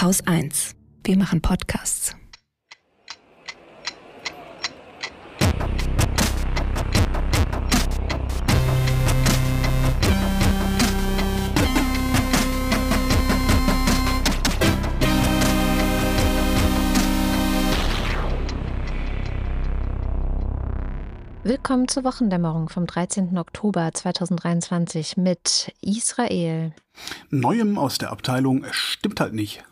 Haus 1. Wir machen Podcasts. Willkommen zur Wochendämmerung vom 13. Oktober 2023 mit Israel. Neuem aus der Abteilung stimmt halt nicht.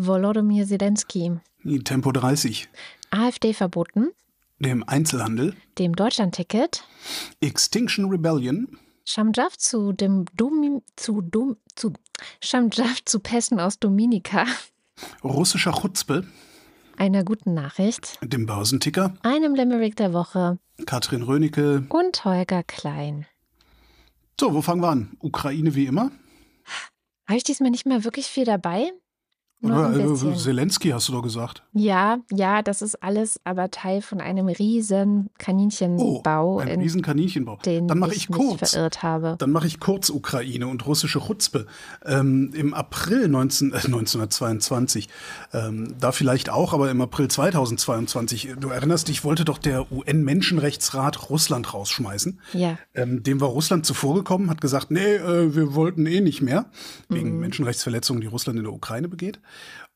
Volodymyr Zelensky. Tempo 30. AfD verboten. Dem Einzelhandel. Dem Deutschlandticket. Extinction Rebellion. Shamjaf zu dem Dom zu Dom zu Shamjaf zu Pässen aus Dominika. Russischer Chutzpe. Einer guten Nachricht. Dem Börsenticker. Einem Limerick der Woche. Katrin Rönecke. Und Holger Klein. So, wo fangen wir an? Ukraine wie immer? Habe ich diesmal nicht mehr wirklich viel dabei? Ein bisschen. Zelensky hast du doch gesagt. Ja, ja, das ist alles aber Teil von einem riesen Kaninchenbau. Oh, ein riesen Kaninchenbau. Den Dann mache ich, ich kurz. verirrt habe. Dann mache ich kurz Ukraine und russische Chutzpe. Ähm, Im April 19, äh, 1922, ähm, da vielleicht auch, aber im April 2022, du erinnerst dich, wollte doch der UN-Menschenrechtsrat Russland rausschmeißen. Ja. Ähm, dem war Russland zuvorgekommen, hat gesagt, nee, äh, wir wollten eh nicht mehr, wegen Mhm. Menschenrechtsverletzungen, die Russland in der Ukraine begeht.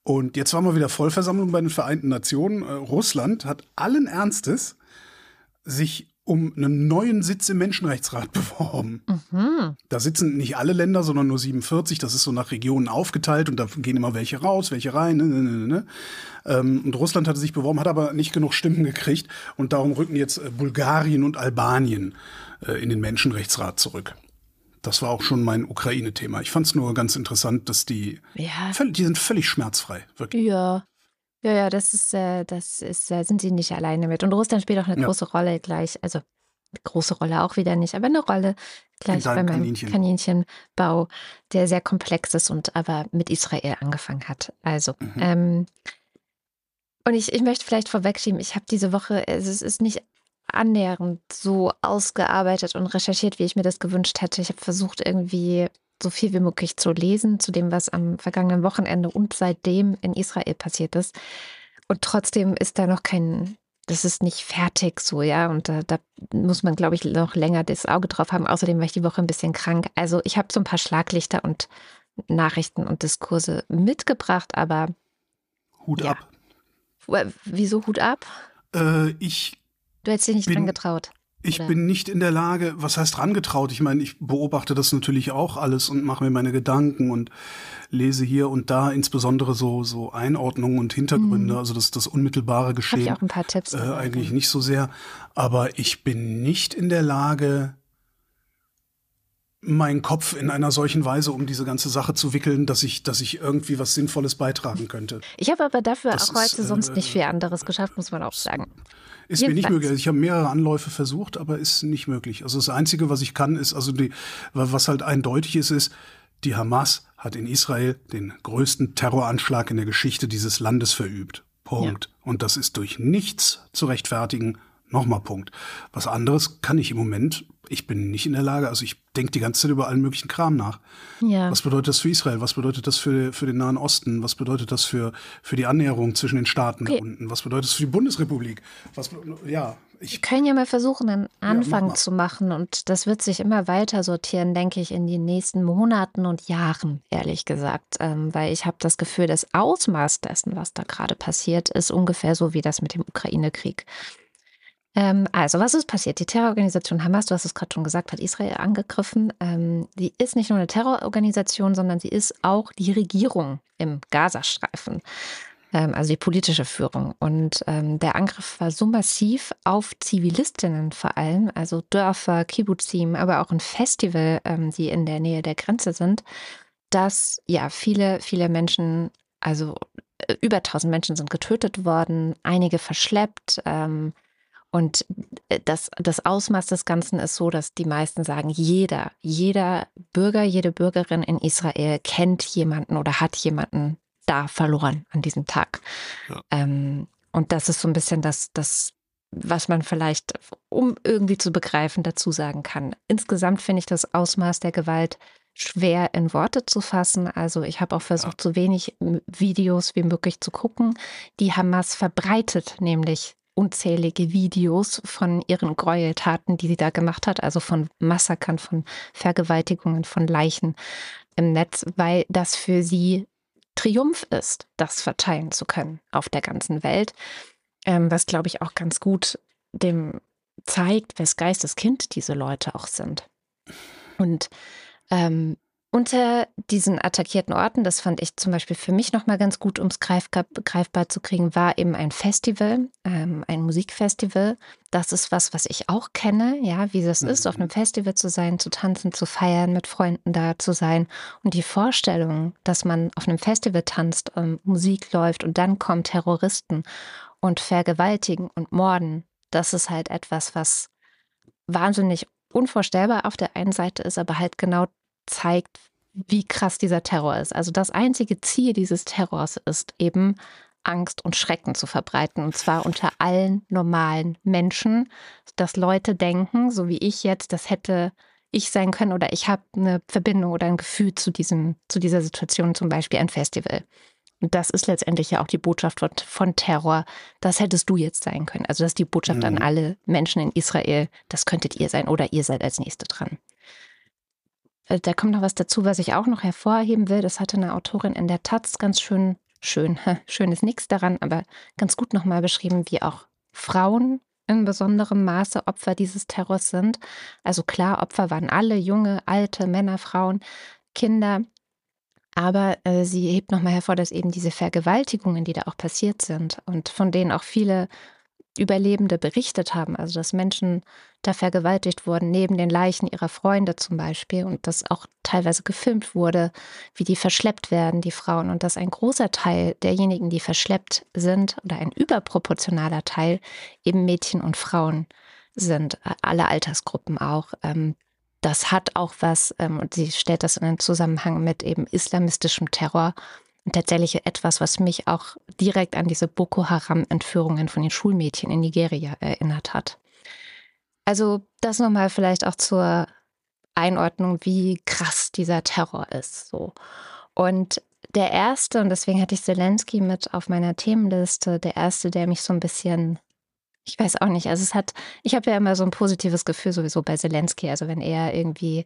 Und jetzt waren wir wieder Vollversammlung bei den Vereinten Nationen. Äh, Russland hat allen Ernstes sich um einen neuen Sitz im Menschenrechtsrat beworben. Mhm. Da sitzen nicht alle Länder, sondern nur 47. Das ist so nach Regionen aufgeteilt und da gehen immer welche raus, welche rein. Ne, ne, ne, ne. Ähm, und Russland hatte sich beworben, hat aber nicht genug Stimmen gekriegt und darum rücken jetzt äh, Bulgarien und Albanien äh, in den Menschenrechtsrat zurück. Das war auch schon mein Ukraine-Thema. Ich fand es nur ganz interessant, dass die, Ja. völlig, die sind völlig schmerzfrei, wirklich. Ja. Ja, ja, das ist, äh, das ist, äh, sind sie nicht alleine mit. Und Russland spielt auch eine Ja. große Rolle gleich, also eine große Rolle auch wieder nicht, aber eine Rolle gleich bei meinem Kaninchen. Kaninchenbau, der sehr komplex ist und aber mit Israel angefangen hat. Also, Mhm. ähm, und ich, ich möchte vielleicht vorwegschieben, ich habe diese Woche, es ist nicht annähernd so ausgearbeitet und recherchiert, wie ich mir das gewünscht hätte. Ich habe versucht, irgendwie so viel wie möglich zu lesen zu dem, was am vergangenen Wochenende und seitdem in Israel passiert ist. Und trotzdem ist da noch kein, das ist nicht fertig so, ja. Und da, da muss man, glaube ich, noch länger das Auge drauf haben. Außerdem war ich die Woche ein bisschen krank. Also ich habe so ein paar Schlaglichter und Nachrichten und Diskurse mitgebracht, aber Hut Ja. ab. wieso Hut ab? Äh, ich Du hättest dich nicht Bin- dran getraut. Ich Oder? bin nicht in der Lage, was heißt rangetraut? Ich meine, ich beobachte das natürlich auch alles und mache mir meine Gedanken und lese hier und da insbesondere so, so Einordnungen und Hintergründe, also das, das unmittelbare Habe Mhm. ich Geschehen auch ein paar Tipps. äh, eigentlich nicht so sehr. Aber ich bin nicht in der Lage, meinen Kopf in einer solchen Weise um diese ganze Sache zu wickeln, dass ich, dass ich irgendwie was Sinnvolles beitragen könnte. Ich habe aber dafür Das auch heute ist, sonst äh, nicht viel anderes geschafft, muss man auch sagen. Ist mir nicht Jedenfalls. möglich. Also ich habe mehrere Anläufe versucht, aber ist nicht möglich. Also das Einzige, was ich kann, ist, also die, was halt eindeutig ist, ist, die Hamas hat in Israel den größten Terroranschlag in der Geschichte dieses Landes verübt. Punkt. Und das ist durch nichts zu rechtfertigen. Nochmal Punkt. Was anderes kann ich im Moment. Ich bin nicht in der Lage. Also ich denke die ganze Zeit über allen möglichen Kram nach. Ja. Was bedeutet das für Israel? Was bedeutet das für, für den Nahen Osten? Was bedeutet das für, für die Annäherung zwischen den Staaten Okay. unten? Was bedeutet das für die Bundesrepublik? Was, ja, ich, Wir können ja mal versuchen, einen Anfang mal. zu machen und das wird sich immer weiter sortieren, denke ich, in den nächsten Monaten und Jahren, ehrlich gesagt, ähm, weil ich habe das Gefühl, das Ausmaß dessen, was da gerade passiert, ist ungefähr so wie das mit dem Ukraine-Krieg. Ähm, also, was ist passiert? Die Terrororganisation Hamas, du hast es gerade schon gesagt, hat Israel angegriffen. Ähm, die ist nicht nur eine Terrororganisation, sondern sie ist auch die Regierung im Gazastreifen ähm, also die politische Führung. Und ähm, der Angriff war so massiv auf Zivilistinnen vor allem, also Dörfer, Kibbuzim, aber auch ein Festival, ähm, die in der Nähe der Grenze sind, dass ja viele, viele Menschen, also äh, über 1000 Menschen sind getötet worden, einige verschleppt. Ähm, und äh, das, das Ausmaß des Ganzen ist so, dass die meisten sagen, jeder, jeder Bürger, jede Bürgerin in Israel kennt jemanden oder hat jemanden da verloren an diesem Tag. Ja. Ähm, und das ist so ein bisschen das, das, was man vielleicht, um irgendwie zu begreifen, dazu sagen kann. Insgesamt finde ich das Ausmaß der Gewalt schwer in Worte zu fassen. Also ich habe auch versucht, ja. so wenig Videos wie möglich zu gucken. Die Hamas verbreitet nämlich unzählige Videos von ihren Gräueltaten, die sie da gemacht hat, also von Massakern, von Vergewaltigungen, von Leichen im Netz, weil das für sie Triumph ist, das verteilen zu können auf der ganzen Welt. Ähm, was, glaube ich, auch ganz gut dem zeigt, wes Geistes Kind diese Leute auch sind. Und ähm, unter diesen attackierten Orten, das fand ich zum Beispiel für mich nochmal ganz gut, um es greifbar, greifbar, zu kriegen, war eben ein Festival, ähm, ein Musikfestival. Das ist was, was ich auch kenne, ja, wie das ist, auf mhm. einem Festival zu sein, zu tanzen, zu feiern, mit Freunden da zu sein. Und die Vorstellung, dass man auf einem Festival tanzt, ähm, Musik läuft und dann kommen Terroristen und vergewaltigen und morden, das ist halt etwas, was wahnsinnig unvorstellbar auf der einen Seite ist, aber halt genau zeigt, wie krass dieser Terror ist. Also das einzige Ziel dieses Terrors ist eben Angst und Schrecken zu verbreiten. Und zwar unter allen normalen Menschen, dass Leute denken, so wie ich jetzt, das hätte ich sein können oder ich habe eine Verbindung oder ein Gefühl zu, diesem, zu dieser Situation, zum Beispiel ein Festival. Und das ist letztendlich ja auch die Botschaft von, von Terror. Das hättest du jetzt sein können. Also das ist die Botschaft mhm. an alle Menschen in Israel. Das könntet ihr sein oder ihr seid als Nächste dran. Äh, da kommt noch was dazu, was ich auch noch hervorheben will. Das hatte eine Autorin in der Taz ganz schön, schön, schön ist nichts daran, aber ganz gut nochmal beschrieben, wie auch Frauen in besonderem Maße Opfer dieses Terrors sind. Also klar, Opfer waren alle, junge, alte, Männer, Frauen, Kinder. Aber äh, sie hebt nochmal hervor, dass eben diese Vergewaltigungen, die da auch passiert sind und von denen auch viele Überlebende berichtet haben, also dass Menschen da vergewaltigt wurden, neben den Leichen ihrer Freunde zum Beispiel, und dass auch teilweise gefilmt wurde, wie die verschleppt werden, die Frauen, und dass ein großer Teil derjenigen, die verschleppt sind, oder ein überproportionaler Teil, eben Mädchen und Frauen sind, alle Altersgruppen auch. Ähm, das hat auch was, ähm, und sie stellt das in einen Zusammenhang mit eben islamistischem Terror tatsächlich etwas, was mich auch direkt an diese Boko Haram-Entführungen von den Schulmädchen in Nigeria erinnert hat. Also das nochmal vielleicht auch zur Einordnung, wie krass dieser Terror ist. So. Und der erste, und deswegen hatte ich Zelensky mit auf meiner Themenliste, der erste, der mich so ein bisschen, ich weiß auch nicht, also es hat, ich habe ja immer so ein positives Gefühl sowieso bei Zelensky, also wenn er irgendwie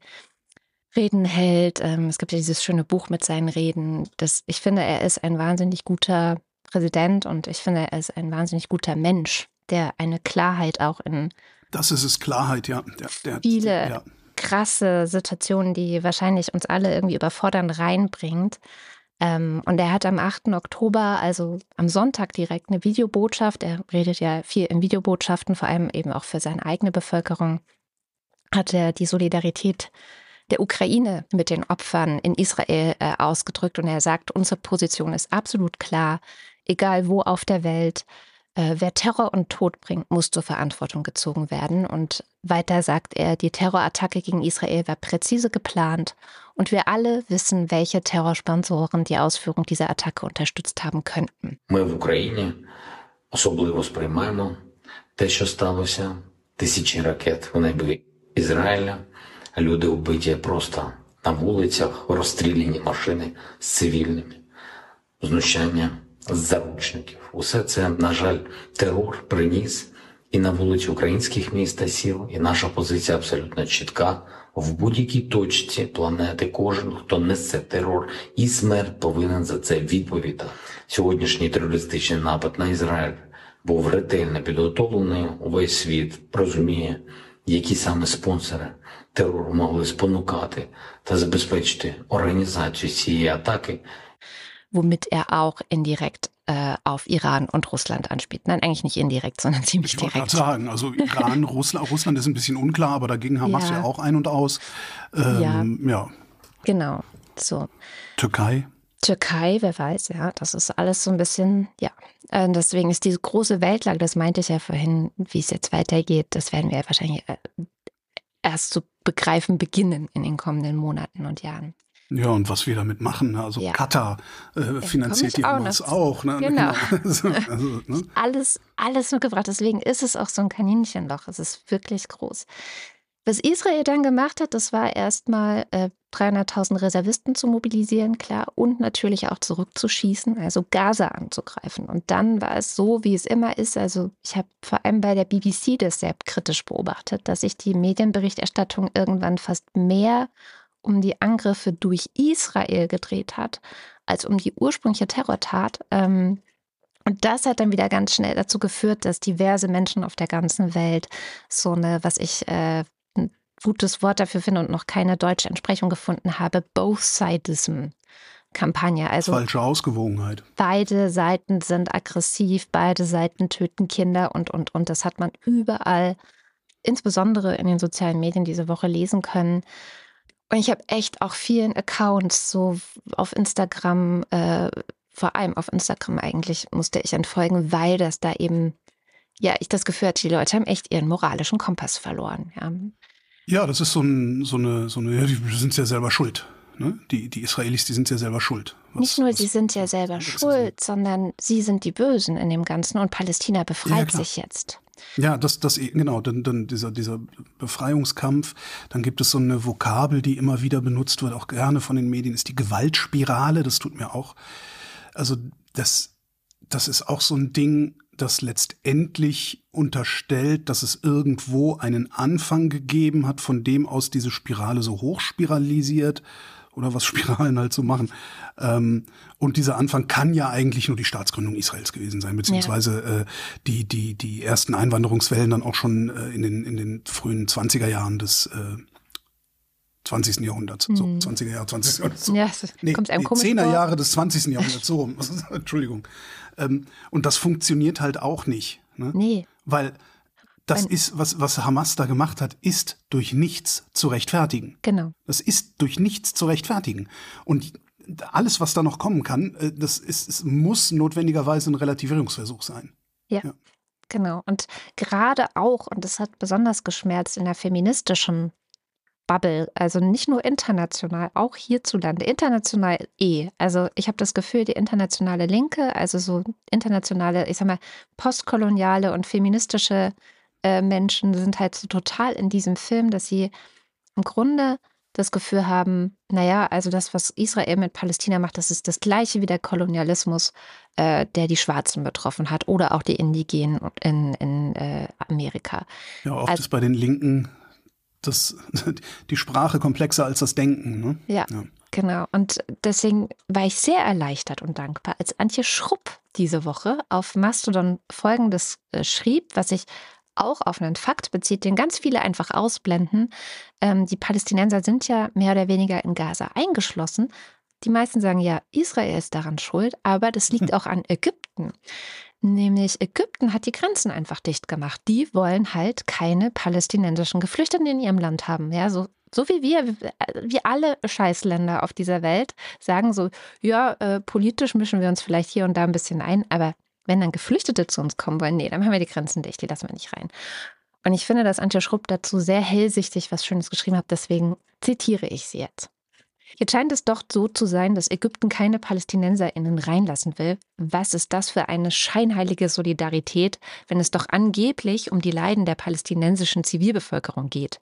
Reden hält. Ähm, es gibt ja dieses schöne Buch mit seinen Reden. Das, ich finde, er ist ein wahnsinnig guter Präsident und ich finde, er ist ein wahnsinnig guter Mensch, der eine Klarheit auch in das ist es, Klarheit, ja. Der, der, viele ja. krasse Situationen, die wahrscheinlich uns alle irgendwie überfordern, reinbringt. Ähm, und er hat am 8. Oktober, also am Sonntag direkt, eine Videobotschaft. Er redet ja viel in Videobotschaften, vor allem eben auch für seine eigene Bevölkerung. Hat er die Solidarität der Ukraine mit den Opfern in Israel äh, ausgedrückt. Und er sagt, unsere Position ist absolut klar, egal wo auf der Welt. Äh, wer Terror und Tod bringt, muss zur Verantwortung gezogen werden. Und weiter sagt er, die Terrorattacke gegen Israel war präzise geplant und wir alle wissen, welche Terrorsponsoren die Ausführung dieser Attacke unterstützt haben könnten. Ми в Україні особливо сприймаємо те, що сталося, тисячі ракет в небі Ізраїля, Люди вбиті просто на вулицях, розстріляні машини з цивільними, знущання з заручників. Усе це, на жаль, терор приніс і на вулиці українських міст та сіл, і наша позиція абсолютно чітка. В будь-якій точці планети кожен, хто несе терор і смерть, повинен за це відповідати. Сьогоднішній терористичний напад на Ізраїль був ретельно підготовлений. Увесь світ розуміє, які саме спонсори терору могли спонукати та забезпечити організацію цієї атаки. Womit er auch indirekt äh, auf Iran und Russland anspielt. Nein, eigentlich nicht indirekt, sondern ziemlich ich direkt. Ich sagen, also Iran, Russland, Russland ist ein bisschen unklar, aber da ging Hamas ja, ja auch ein und aus. Ähm, ja. ja. Genau. So. Türkei. Türkei, wer weiß, ja, das ist alles so ein bisschen, ja. Äh, deswegen ist diese große Weltlage, das meinte ich ja vorhin, wie es jetzt weitergeht, das werden wir wahrscheinlich äh, erst zu begreifen beginnen in den kommenden Monaten und Jahren. Ja, und was wir damit machen, ne? also ja. Katar äh, finanziert die Hamas auch. Ne? Genau. also, also, ne? Alles, alles nur gebracht. Deswegen ist es auch so ein Kaninchenloch. Es ist wirklich groß. Was Israel dann gemacht hat, das war erstmal äh, 300.000 Reservisten zu mobilisieren, klar, und natürlich auch zurückzuschießen, also Gaza anzugreifen. Und dann war es so, wie es immer ist. Also ich habe vor allem bei der BBC das sehr kritisch beobachtet, dass sich die Medienberichterstattung irgendwann fast mehr um die Angriffe durch Israel gedreht hat, als um die ursprüngliche Terrortat. Ähm, und das hat dann wieder ganz schnell dazu geführt, dass diverse Menschen auf der ganzen Welt so eine, was ich äh, gutes Wort dafür finde und noch keine deutsche Entsprechung gefunden habe, Both-Sidism. Kampagne. Also Falsche Ausgewogenheit. Beide Seiten sind aggressiv, beide Seiten töten Kinder und, und, und. Das hat man überall, insbesondere in den sozialen Medien diese Woche lesen können. Und ich habe echt auch vielen Accounts so auf Instagram äh, vor allem auf Instagram eigentlich musste ich entfolgen, weil das da eben, ja, ich das Gefühl hatte, die Leute haben echt ihren moralischen Kompass verloren. Ja, ja das ist so, ein, so eine, so eine, ja, die sind ja selber schuld. Ne? Die, die Israelis, die sind ja selber schuld. Was, Nicht nur, sie sind ja selber schuld, sondern sie sind die Bösen in dem Ganzen und Palästina befreit ja, sich jetzt. Ja, das, das, genau, dann, dann dieser, dieser Befreiungskampf, dann gibt es so eine Vokabel, die immer wieder benutzt wird, auch gerne von den Medien, ist die Gewaltspirale, das tut mir auch also das, das ist auch so ein Ding, das letztendlich unterstellt, dass es irgendwo einen Anfang gegeben hat, von dem aus diese Spirale so hochspiralisiert oder was Spiralen halt so machen. Ähm, und dieser Anfang kann ja eigentlich nur die Staatsgründung Israels gewesen sein, beziehungsweise ja. äh, die, die, die ersten Einwanderungswellen dann auch schon äh, in, den, in den frühen 20er Jahren des äh, 20. Jahrhunderts. So, 20er mhm. Jahre, 20. Jahrhundert. So. Ja, nee, kommt einem nee, 10er Jahre des 20. Jahrhunderts, so rum. Entschuldigung. Ähm, und das funktioniert halt auch nicht. Ne? Nee. Weil das Ein ist, was, was Hamas da gemacht hat, ist durch nichts zu rechtfertigen. Genau. Das ist durch nichts zu rechtfertigen. Und alles, was da noch kommen kann, äh, das ist, es muss notwendigerweise ein Relativierungsversuch sein. ja. ja. Genau. Und gerade auch, und das hat besonders geschmerzt in der feministischen Bubble, also nicht nur international, auch hierzulande, international eh. Also ich habe das Gefühl, die internationale Linke, also so internationale, ich sag mal, postkoloniale und feministische äh, Menschen sind halt so total in diesem Film, dass sie im Grunde das Gefühl haben, naja, also das, was Israel mit Palästina macht, das ist das gleiche wie der Kolonialismus, äh, der die Schwarzen betroffen hat oder auch die Indigenen in, in äh, Amerika. Ja, oft also, ist bei den Linken das, die Sprache komplexer als das Denken. Ne? Ja, ja, genau. Und deswegen war ich sehr erleichtert und dankbar, als Antje Schrupp diese Woche auf Mastodon Folgendes äh, schrieb, was ich auch auf einen Fakt bezieht, den ganz viele einfach ausblenden. Ähm, die Palästinenser sind ja mehr oder weniger in Gaza eingeschlossen. Die meisten sagen ja, Israel ist daran schuld, aber das liegt hm. auch an Ägypten. Nämlich Ägypten hat die Grenzen einfach dicht gemacht. Die wollen halt keine palästinensischen Geflüchteten in ihrem Land haben. Ja, so, so wie wir, wie alle Scheißländer auf dieser Welt, sagen so, ja, äh, politisch mischen wir uns vielleicht hier und da ein bisschen ein, aber wenn dann Geflüchtete zu uns kommen wollen, nee, dann haben wir die Grenzen dicht, die lassen wir nicht rein. Und ich finde, dass Antje Schrupp dazu sehr hellsichtig was Schönes geschrieben hat, deswegen zitiere ich sie jetzt. Jetzt scheint es doch so zu sein, dass Ägypten keine PalästinenserInnen reinlassen will. Was ist das für eine scheinheilige Solidarität, wenn es doch angeblich um die Leiden der palästinensischen Zivilbevölkerung geht?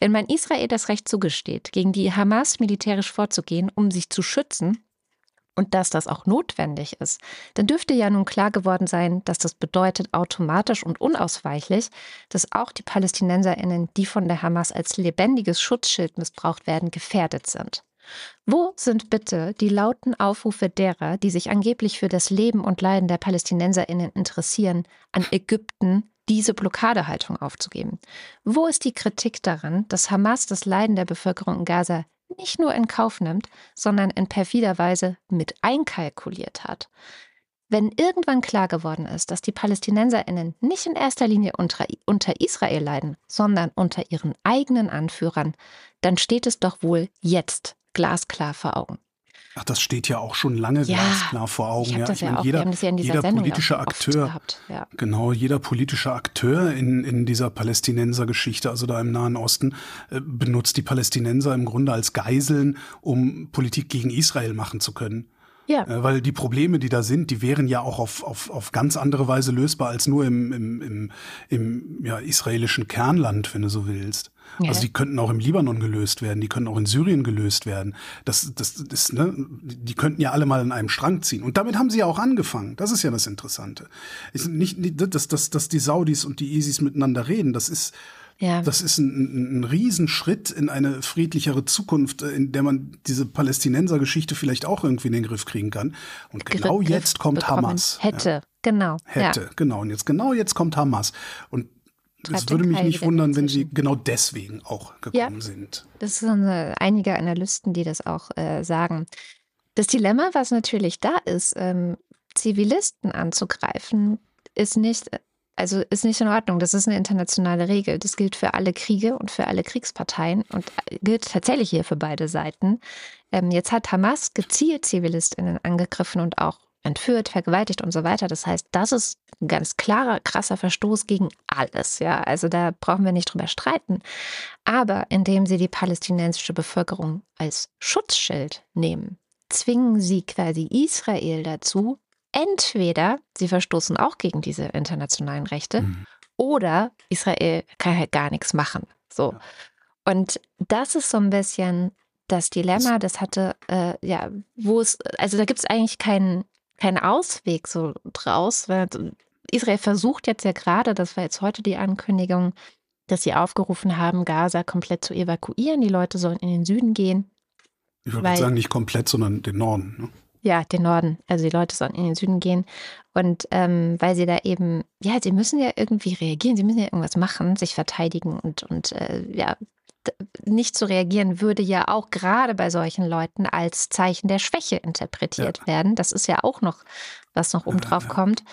Wenn man Israel das Recht zugesteht, gegen die Hamas militärisch vorzugehen, um sich zu schützen, und dass das auch notwendig ist, dann dürfte ja nun klar geworden sein, dass das bedeutet automatisch und unausweichlich, dass auch die Palästinenserinnen, die von der Hamas als lebendiges Schutzschild missbraucht werden, gefährdet sind. Wo sind bitte die lauten Aufrufe derer, die sich angeblich für das Leben und Leiden der Palästinenserinnen interessieren, an Ägypten diese Blockadehaltung aufzugeben? Wo ist die Kritik daran, dass Hamas das Leiden der Bevölkerung in Gaza nicht nur in Kauf nimmt, sondern in perfider Weise mit einkalkuliert hat? Wenn irgendwann klar geworden ist, dass die Palästinenserinnen nicht in erster Linie unter, unter, Israel leiden, sondern unter ihren eigenen Anführern, dann steht es doch wohl jetzt glasklar vor Augen. Ach, das steht ja auch schon lange ja, glasklar vor Augen. Ich ja, das ich ja meine, auch, jeder, ja jeder politische Akteur, ja. genau, jeder politische Akteur in, in dieser Palästinenser-Geschichte, also da im Nahen Osten, äh, benutzt die Palästinenser im Grunde als Geiseln, um Politik gegen Israel machen zu können. Ja. Äh, weil die Probleme, die da sind, die wären ja auch auf, auf, auf ganz andere Weise lösbar als nur im, im, im, im ja, israelischen Kernland, wenn du so willst. Ja. Also die könnten auch im Libanon gelöst werden, die können auch in Syrien gelöst werden. Das, das, das, ne, die könnten ja alle mal in einem Strang ziehen. Und damit haben sie ja auch angefangen. Das ist ja das Interessante. Ist nicht, dass, dass, dass die Saudis und die ISIS miteinander reden. Das ist, ja. Das ist ein, ein Riesenschritt in eine friedlichere Zukunft, äh, in der man diese Palästinenser-Geschichte vielleicht auch irgendwie in den Griff kriegen kann. Und genau Griff jetzt kommt Hamas. Hätte, ja. genau. Hätte, ja. genau. Und jetzt genau jetzt kommt Hamas. Und es würde mich nicht wundern, wenn sie genau deswegen auch gekommen sind. Das sind einige Analysten, die das auch äh, sagen. Das Dilemma, was natürlich da ist, ähm, Zivilisten anzugreifen, ist nicht also ist nicht in Ordnung. Das ist eine internationale Regel. Das gilt für alle Kriege und für alle Kriegsparteien und gilt tatsächlich hier für beide Seiten. Ähm, jetzt hat Hamas gezielt ZivilistInnen angegriffen und auch entführt, vergewaltigt und so weiter. Das heißt, das ist ein ganz klarer, krasser Verstoß gegen alles. Ja, also da brauchen wir nicht drüber streiten. Aber indem sie die palästinensische Bevölkerung als Schutzschild nehmen, zwingen sie quasi Israel dazu, entweder sie verstoßen auch gegen diese internationalen Rechte mhm. oder Israel kann halt gar nichts machen. So. Und das ist so ein bisschen das Dilemma, das hatte, äh, ja, wo es, also da gibt es eigentlich keinen keinen Ausweg so draus, weil Israel versucht jetzt ja gerade, das war jetzt heute die Ankündigung, dass sie aufgerufen haben, Gaza komplett zu evakuieren. Die Leute sollen in den Süden gehen. Ich würde sagen, nicht komplett, sondern den Norden. Ne? Ja, den Norden. Also die Leute sollen in den Süden gehen. Und ähm, weil sie da eben, ja, sie müssen ja irgendwie reagieren, sie müssen ja irgendwas machen, sich verteidigen und, und äh, ja, nicht zu reagieren, würde ja auch gerade bei solchen Leuten als Zeichen der Schwäche interpretiert ja. werden. Das ist ja auch noch, was noch oben drauf ja, ja. kommt.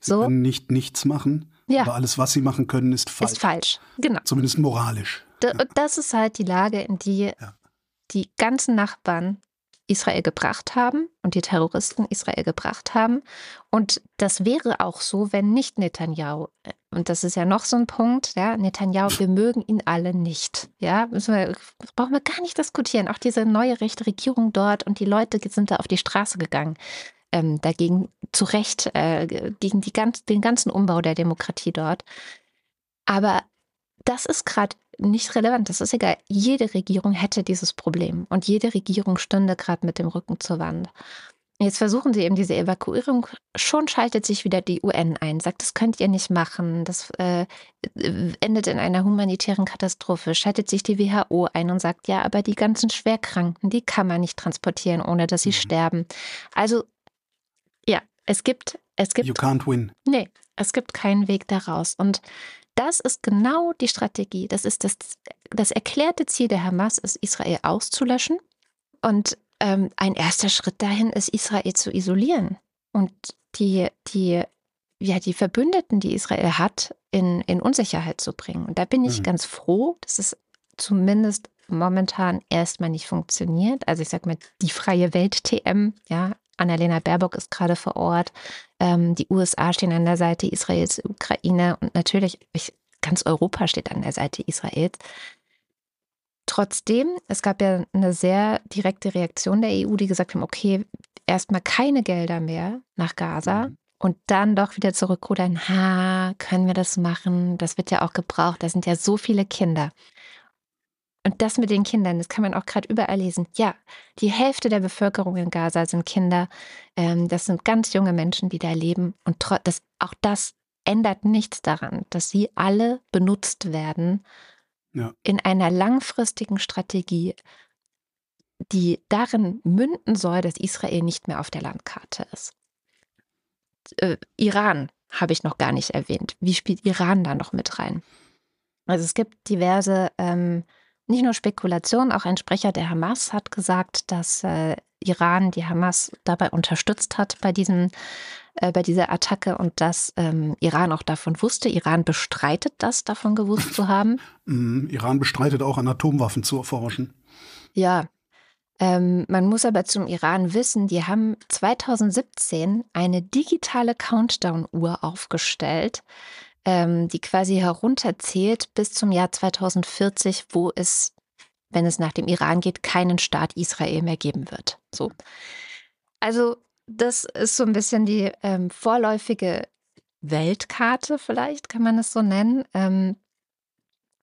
Sie können nicht nichts machen, ja. aber alles, was sie machen können, ist falsch. Ist falsch, genau. Zumindest moralisch. D das ist halt die Lage, in die die ganzen Nachbarn Israel gebracht haben und die Terroristen Israel gebracht haben. Und das wäre auch so, wenn nicht Netanyahu. Und das ist ja noch so ein Punkt, ja, Netanyahu, wir mögen ihn alle nicht. Ja, wir, brauchen wir gar nicht diskutieren. Auch diese neue rechte Regierung dort und die Leute sind da auf die Straße gegangen. Ähm, dagegen zu Recht, äh, gegen die ganz, den ganzen Umbau der Demokratie dort. Aber das ist gerade nicht relevant. Das ist egal. Jede Regierung hätte dieses Problem und jede Regierung stünde gerade mit dem Rücken zur Wand. Jetzt versuchen sie eben diese Evakuierung. Schon schaltet sich wieder die UN ein, sagt, das könnt ihr nicht machen. Das äh, endet in einer humanitären Katastrophe. Schaltet sich die WHO ein und sagt, ja, aber die ganzen Schwerkranken, die kann man nicht transportieren, ohne dass sie mhm. sterben. Also, ja, es gibt, es gibt. You can't win. Nee, es gibt keinen Weg daraus. Und das ist genau die Strategie. Das ist das, das erklärte Ziel der Hamas, ist Israel auszulöschen. Und ähm, ein erster Schritt dahin ist, Israel zu isolieren und die, die, ja, die Verbündeten, die Israel hat, in, in Unsicherheit zu bringen. Und da bin ich mhm. ganz froh, dass es zumindest momentan erstmal nicht funktioniert. Also ich sage mal, die freie Welt-TM, ja, Annalena Baerbock ist gerade vor Ort. Ähm, die USA stehen an der Seite Israels, Ukraine und natürlich ich, ganz Europa steht an der Seite Israels. Trotzdem, es gab ja eine sehr direkte Reaktion der EU, die gesagt haben, okay, erstmal keine Gelder mehr nach Gaza mhm. und dann doch wieder zurückrudern, ha, können wir das machen? Das wird ja auch gebraucht, da sind ja so viele Kinder. Und das mit den Kindern, das kann man auch gerade überall lesen. Ja, die Hälfte der Bevölkerung in Gaza sind Kinder. Ähm, das sind ganz junge Menschen, die da leben. Und das, auch das ändert nichts daran, dass sie alle benutzt werden ja. in einer langfristigen Strategie, die darin münden soll, dass Israel nicht mehr auf der Landkarte ist. Äh, Iran habe ich noch gar nicht erwähnt. Wie spielt Iran da noch mit rein? Also es gibt diverse ähm, nicht nur Spekulation, auch ein Sprecher der Hamas hat gesagt, dass äh, Iran die Hamas dabei unterstützt hat bei diesem äh, bei dieser Attacke und dass ähm, Iran auch davon wusste. Iran bestreitet das, davon gewusst zu haben. Mm, Iran bestreitet auch an Atomwaffen zu erforschen. Ja. Ähm, man muss aber zum Iran wissen, die haben 2017 eine digitale Countdown-Uhr aufgestellt, ähm, die quasi herunterzählt bis zum Jahr 2040, wo es, wenn es nach dem Iran geht, keinen Staat Israel mehr geben wird. So. Also, das ist so ein bisschen die ähm, vorläufige Weltkarte, vielleicht kann man es so nennen. Ähm,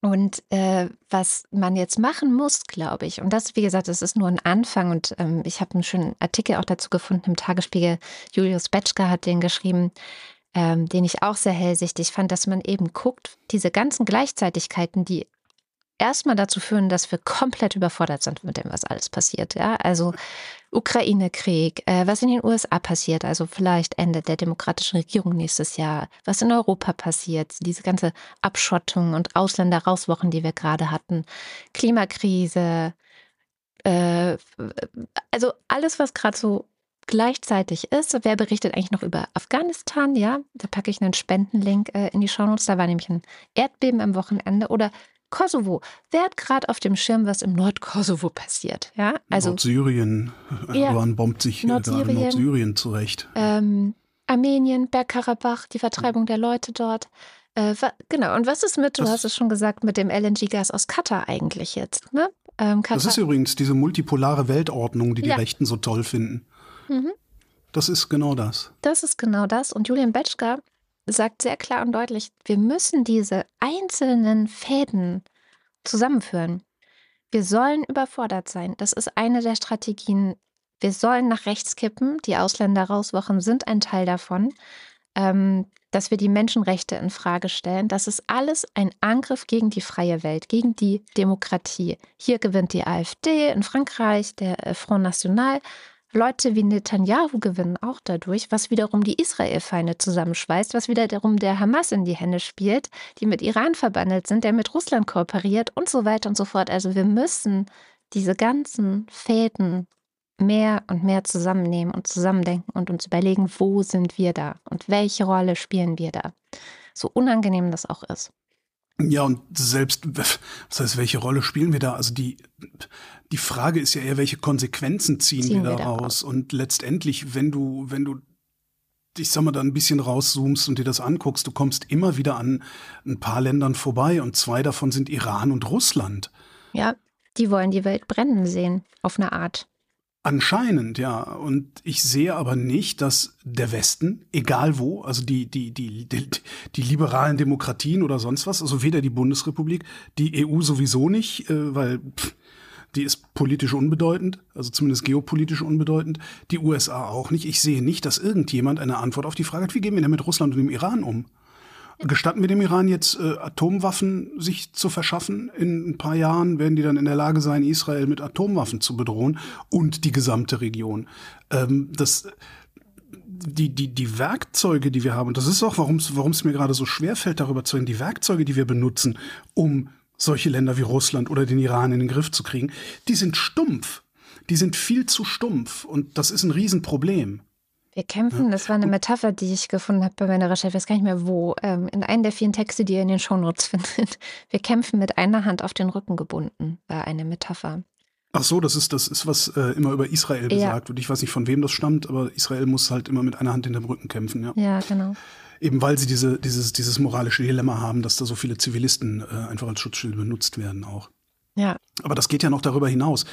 Und äh, was man jetzt machen muss, glaube ich, und das, wie gesagt, das ist nur ein Anfang und ähm, ich habe einen schönen Artikel auch dazu gefunden im Tagesspiegel. Julius Betschka hat den geschrieben, ähm, den ich auch sehr hellsichtig fand, dass man eben guckt, diese ganzen Gleichzeitigkeiten, die erstmal dazu führen, dass wir komplett überfordert sind mit dem, was alles passiert. Ja, also Ukraine-Krieg, äh, was in den USA passiert, also vielleicht Ende der demokratischen Regierung nächstes Jahr, was in Europa passiert, diese ganze Abschottung und Ausländer-Rauswochen, die wir gerade hatten, Klimakrise, äh, also alles, was gerade so gleichzeitig ist. Wer berichtet eigentlich noch über Afghanistan? Ja, da packe ich einen Spendenlink äh, in die Shownotes. Da war nämlich ein Erdbeben am Wochenende. Oder Kosovo. Wer hat gerade auf dem Schirm, was im Nordkosovo passiert? Ja, also Nordsyrien. Erdogan ja, bombt sich Nordsyrien, gerade Nordsyrien zurecht. Ähm, Armenien, Bergkarabach, die Vertreibung der Leute dort. Äh, genau. Und was ist mit, du das, hast es schon gesagt, mit dem LNG-Gas aus Katar eigentlich jetzt? Ne? Ähm, das ist übrigens diese multipolare Weltordnung, die die ja. Rechten so toll finden. Mhm. Das ist genau das. Das ist genau das. Und Julian Betschka sagt sehr klar und deutlich, wir müssen diese einzelnen Fäden zusammenführen. Wir sollen überfordert sein. Das ist eine der Strategien. Wir sollen nach rechts kippen. Die Ausländer rauswochen sind ein Teil davon. Ähm, dass wir die Menschenrechte in Frage stellen. Das ist alles ein Angriff gegen die freie Welt, gegen die Demokratie. Hier gewinnt die AfD in Frankreich, der äh, Front National. Leute wie Netanyahu gewinnen auch dadurch, was wiederum die Israel-Feinde zusammenschweißt, was wiederum der Hamas in die Hände spielt, die mit Iran verbandelt sind, der mit Russland kooperiert und so weiter und so fort. Also wir müssen diese ganzen Fäden mehr und mehr zusammennehmen und zusammendenken und uns überlegen, wo sind wir da und welche Rolle spielen wir da. So unangenehm das auch ist. Ja, und selbst, was heißt, welche Rolle spielen wir da? Also die, die Frage ist ja eher, welche Konsequenzen ziehen, ziehen wir, daraus? Und letztendlich, wenn du, wenn du ich sag mal, da ein bisschen rauszoomst und dir das anguckst, du kommst immer wieder an ein paar Ländern vorbei und zwei davon sind Iran und Russland. Ja, die wollen die Welt brennen sehen, auf eine Art. Anscheinend, ja. Und ich sehe aber nicht, dass der Westen, egal wo, also die, die, die, die, die liberalen Demokratien oder sonst was, also weder die Bundesrepublik, die EU sowieso nicht, äh, weil pff, die ist politisch unbedeutend, also zumindest geopolitisch unbedeutend, die USA auch nicht. Ich sehe nicht, dass irgendjemand eine Antwort auf die Frage hat, wie gehen wir denn mit Russland und dem Iran um? Gestatten wir dem Iran jetzt äh, Atomwaffen sich zu verschaffen? In ein paar Jahren werden die dann in der Lage sein, Israel mit Atomwaffen zu bedrohen und die gesamte Region. Ähm, das die, die, die Werkzeuge, die wir haben, und das ist auch, warum es mir gerade so schwer fällt, darüber zu reden, die Werkzeuge, die wir benutzen, um solche Länder wie Russland oder den Iran in den Griff zu kriegen, die sind stumpf. Die sind viel zu stumpf. Und das ist ein Riesenproblem. Wir kämpfen, das war eine Metapher, die ich gefunden habe bei meiner Recherche, ich weiß gar nicht mehr wo, ähm, in einem der vielen Texte, die ihr in den Shownotes findet. Wir kämpfen mit einer Hand auf den Rücken gebunden, war eine Metapher. Ach so, das ist, das ist, was äh, immer über Israel gesagt wird. Ich weiß nicht, von wem das stammt, aber Israel muss halt immer mit einer Hand hinterm Rücken kämpfen, ja. Ja, genau. Eben weil sie diese, dieses, dieses moralische Dilemma haben, dass da so viele Zivilisten äh, einfach als Schutzschild benutzt werden auch. Ja. Aber das geht ja noch darüber hinaus.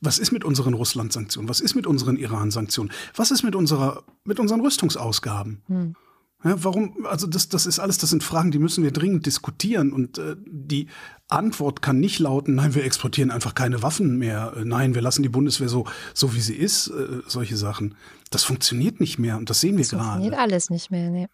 Was ist mit unseren Russland-Sanktionen? Was ist mit unseren Iran-Sanktionen? Was ist mit unserer, mit unseren Rüstungsausgaben? Hm. Ja, warum, also das, das ist alles, das sind Fragen, die müssen wir dringend diskutieren. Und äh, die Antwort kann nicht lauten, nein, wir exportieren einfach keine Waffen mehr. Äh, nein, wir lassen die Bundeswehr so, so wie sie ist, äh, solche Sachen. Das funktioniert nicht mehr und das sehen wir gerade. Das funktioniert alles nicht mehr, ne.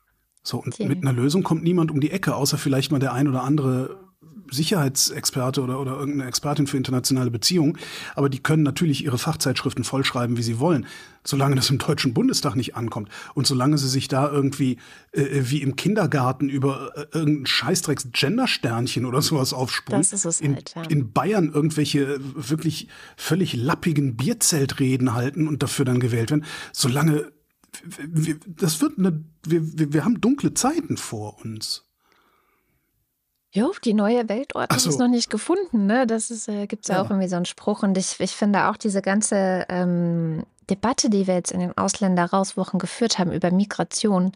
So, und okay. mit einer Lösung kommt niemand um die Ecke, außer vielleicht mal der ein oder andere Sicherheitsexperte oder, oder irgendeine Expertin für internationale Beziehungen, aber die können natürlich ihre Fachzeitschriften vollschreiben, wie sie wollen, solange das im Deutschen Bundestag nicht ankommt und solange sie sich da irgendwie äh, äh wie im Kindergarten über äh, irgendein Scheißdrecks Gendersternchen oder sowas aufsprühen. Das ist es in, halt, ja. in Bayern irgendwelche wirklich völlig lappigen Bierzeltreden halten und dafür dann gewählt werden, solange wir, das wird eine, wir, wir, wir haben dunkle Zeiten vor uns. Jo, die neue Weltordnung so. ist noch nicht gefunden. Ne? Das äh, gibt es ja. auch irgendwie so einen Spruch. Und ich, ich finde auch diese ganze ähm, Debatte, die wir jetzt in den Ausländer-Rauswochen geführt haben über Migration,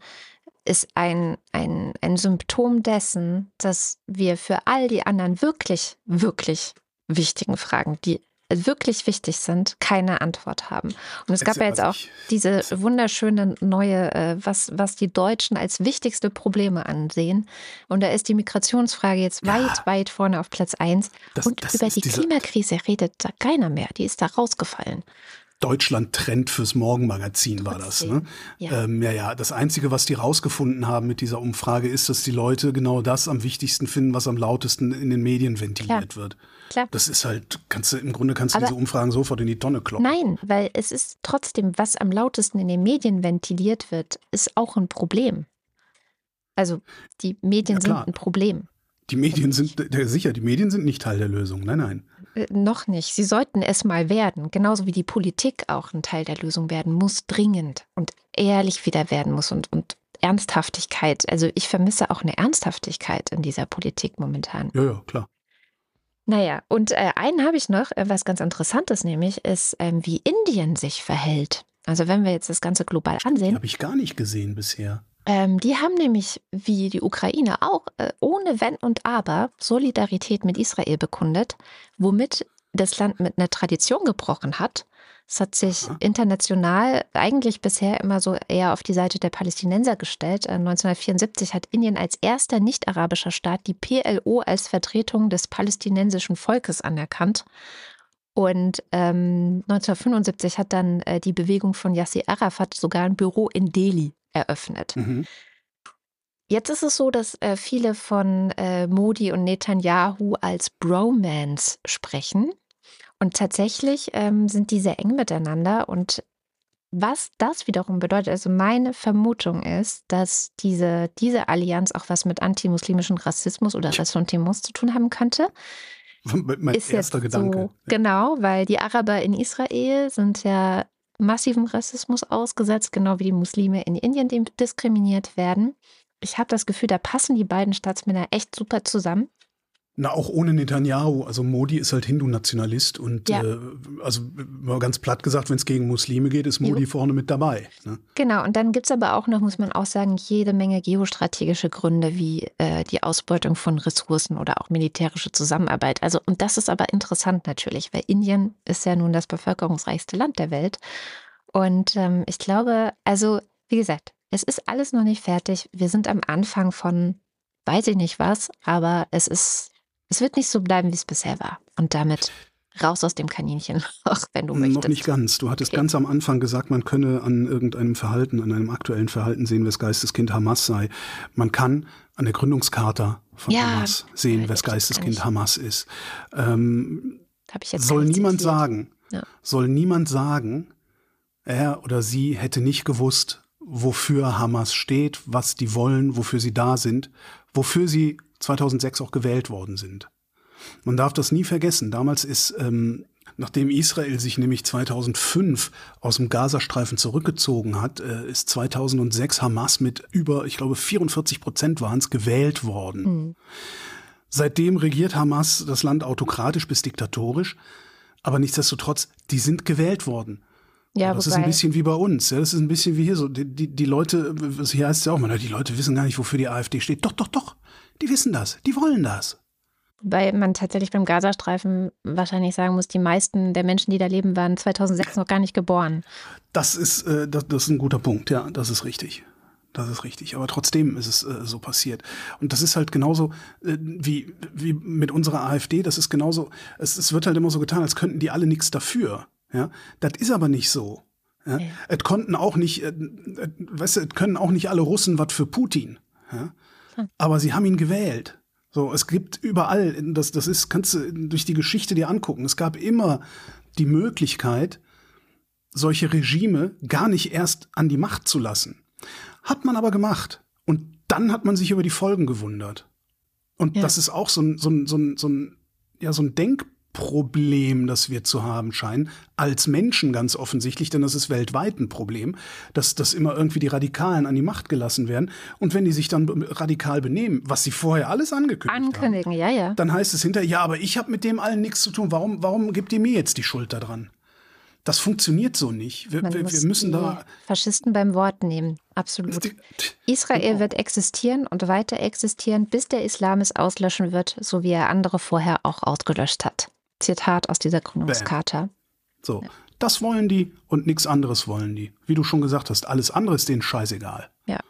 ist ein, ein, ein Symptom dessen, dass wir für all die anderen wirklich, wirklich wichtigen Fragen, die wirklich wichtig sind, keine Antwort haben. Und es gab ja jetzt auch diese wunderschöne neue, äh, was, was die Deutschen als wichtigste Probleme ansehen. Und da ist die Migrationsfrage jetzt Ja. weit, weit vorne auf Platz eins. Das- Und das über die Klimakrise redet da keiner mehr. Die ist da rausgefallen. Deutschland Trend fürs Morgenmagazin war das. Ne? Ja. Ähm, ja, ja. Das Einzige, was die rausgefunden haben mit dieser Umfrage, ist, dass die Leute genau das am wichtigsten finden, was am lautesten in den Medien ventiliert wird. Klar. Das ist halt, kannst du im Grunde kannst du Aber- diese Umfragen sofort in die Tonne kloppen. Nein, weil es ist trotzdem, was am lautesten in den Medien ventiliert wird, ist auch ein Problem. Also die Medien Ja, sind ein Problem. Die Medien sind, äh, sicher, die Medien sind nicht Teil der Lösung. Nein, nein. Äh, noch nicht. Sie sollten es mal werden. Genauso wie die Politik auch ein Teil der Lösung werden muss, dringend und ehrlich wieder werden muss und, und Ernsthaftigkeit. Also ich vermisse auch eine Ernsthaftigkeit in dieser Politik momentan. Ja, ja, klar. Naja, und äh, einen habe ich noch, äh, was ganz Interessantes nämlich, ist, ähm, wie Indien sich verhält. Also wenn wir jetzt das Ganze global ansehen, habe ich gar nicht gesehen bisher. ähm, die haben nämlich, wie die Ukraine auch, äh, ohne Wenn und Aber Solidarität mit Israel bekundet, womit das Land mit einer Tradition gebrochen hat. Es hat sich international eigentlich bisher immer so eher auf die Seite der Palästinenser gestellt. Äh, 1974 hat Indien als erster nicht-arabischer Staat die PLO als Vertretung des palästinensischen Volkes anerkannt. Und ähm, 1975 hat dann äh, die Bewegung von Yasser Arafat sogar ein Büro in Delhi eröffnet. Mhm. Jetzt ist es so, dass äh, viele von äh, Modi und Netanyahu als Bromance sprechen. Und tatsächlich ähm, sind die sehr eng miteinander. Und was das wiederum bedeutet, also meine Vermutung ist, dass diese, diese Allianz auch was mit antimuslimischem Rassismus oder Ressentiments zu tun haben könnte. Mein ist erster jetzt Gedanke. so, genau, weil die Araber in Israel sind ja massivem Rassismus ausgesetzt, genau wie die Muslime in Indien die diskriminiert werden. Ich habe das Gefühl, da passen die beiden Staatsmänner echt super zusammen. Na, auch ohne Netanyahu. Also Modi ist halt Hindu-Nationalist und Ja. äh, also mal ganz platt gesagt, wenn es gegen Muslime geht, ist Modi Jo. vorne mit dabei. Ne? Genau, und dann gibt es aber auch noch, muss man auch sagen, jede Menge geostrategische Gründe wie äh, die Ausbeutung von Ressourcen oder auch militärische Zusammenarbeit. Also, und das ist aber interessant natürlich, weil Indien ist ja nun das bevölkerungsreichste Land der Welt. Und ähm, ich glaube, also, wie gesagt, es ist alles noch nicht fertig. Wir sind am Anfang von, weiß ich nicht was, aber es ist, es wird nicht so bleiben, wie es bisher war. Und damit raus aus dem Kaninchen, auch wenn du möchtest. Noch nicht ganz. Du hattest Okay. ganz am Anfang gesagt, man könne an irgendeinem Verhalten, an einem aktuellen Verhalten sehen, wes Geisteskind Hamas sei. Man kann an der Gründungscharta von Ja, Hamas sehen, ja, wes Geisteskind. Hamas ist. Ähm, soll niemand sagen, Ja. soll niemand sagen, er oder sie hätte nicht gewusst, wofür Hamas steht, was die wollen, wofür sie da sind, wofür sie 2006 auch gewählt worden sind. Man darf das nie vergessen. Damals ist, ähm, nachdem Israel sich nämlich 2005 aus dem Gazastreifen zurückgezogen hat, äh, ist 2006 Hamas mit über, ich glaube, 44 Prozent waren es, gewählt worden. Hm. Seitdem regiert Hamas das Land autokratisch bis diktatorisch, aber nichtsdestotrotz, die sind gewählt worden. Ja, das ist wobei- ein bisschen wie bei uns. Ja, das ist ein bisschen wie hier so. Die, die, die Leute, hier heißt es ja auch mal, die Leute wissen gar nicht, wofür die AfD steht. Doch, doch, doch. Die wissen das. Die wollen das. Weil man tatsächlich beim Gazastreifen wahrscheinlich sagen muss, die meisten der Menschen, die da leben, waren 2006 noch gar nicht geboren. Das ist, äh, das, das ist ein guter Punkt. Ja, das ist richtig. Das ist richtig. Aber trotzdem ist es äh, so passiert. Und das ist halt genauso äh, wie, wie mit unserer AfD. Das ist genauso, es, es wird halt immer so getan, als könnten die alle nichts dafür. Ja, das ist aber nicht so. Ja? Es konnten auch nicht, äh, äh, weißt du, es können auch nicht alle Russen was für Putin. Ja? Aber sie haben ihn gewählt. So, es gibt überall, das, das ist, kannst du durch die Geschichte dir angucken. Es gab immer die Möglichkeit, solche Regime gar nicht erst an die Macht zu lassen. Hat man aber gemacht. Und dann hat man sich über die Folgen gewundert. Und Ja. das ist auch so ein, so ein, so ein, so ein, ja, so ein Denkproblem, das wir zu haben scheinen, als Menschen ganz offensichtlich, denn das ist weltweit ein Problem, dass, dass immer irgendwie die Radikalen an die Macht gelassen werden. Und wenn die sich dann radikal benehmen, was sie vorher alles angekündigt haben, Ankündigen, ja, ja. dann heißt es hinterher, ja, aber ich habe mit dem allen nichts zu tun. Warum, warum gibt ihr mir jetzt die Schuld daran? Das funktioniert so nicht. Wir, wir, wir müssen da. Faschisten beim Wort nehmen. Absolut. Israel Genau. wird existieren und weiter existieren, bis der Islam es auslöschen wird, so wie er andere vorher auch ausgelöscht hat. Zitat aus dieser Gründungscharta. So, ja. das wollen die und nichts anderes wollen die. Wie du schon gesagt hast, alles andere ist denen scheißegal. Ja.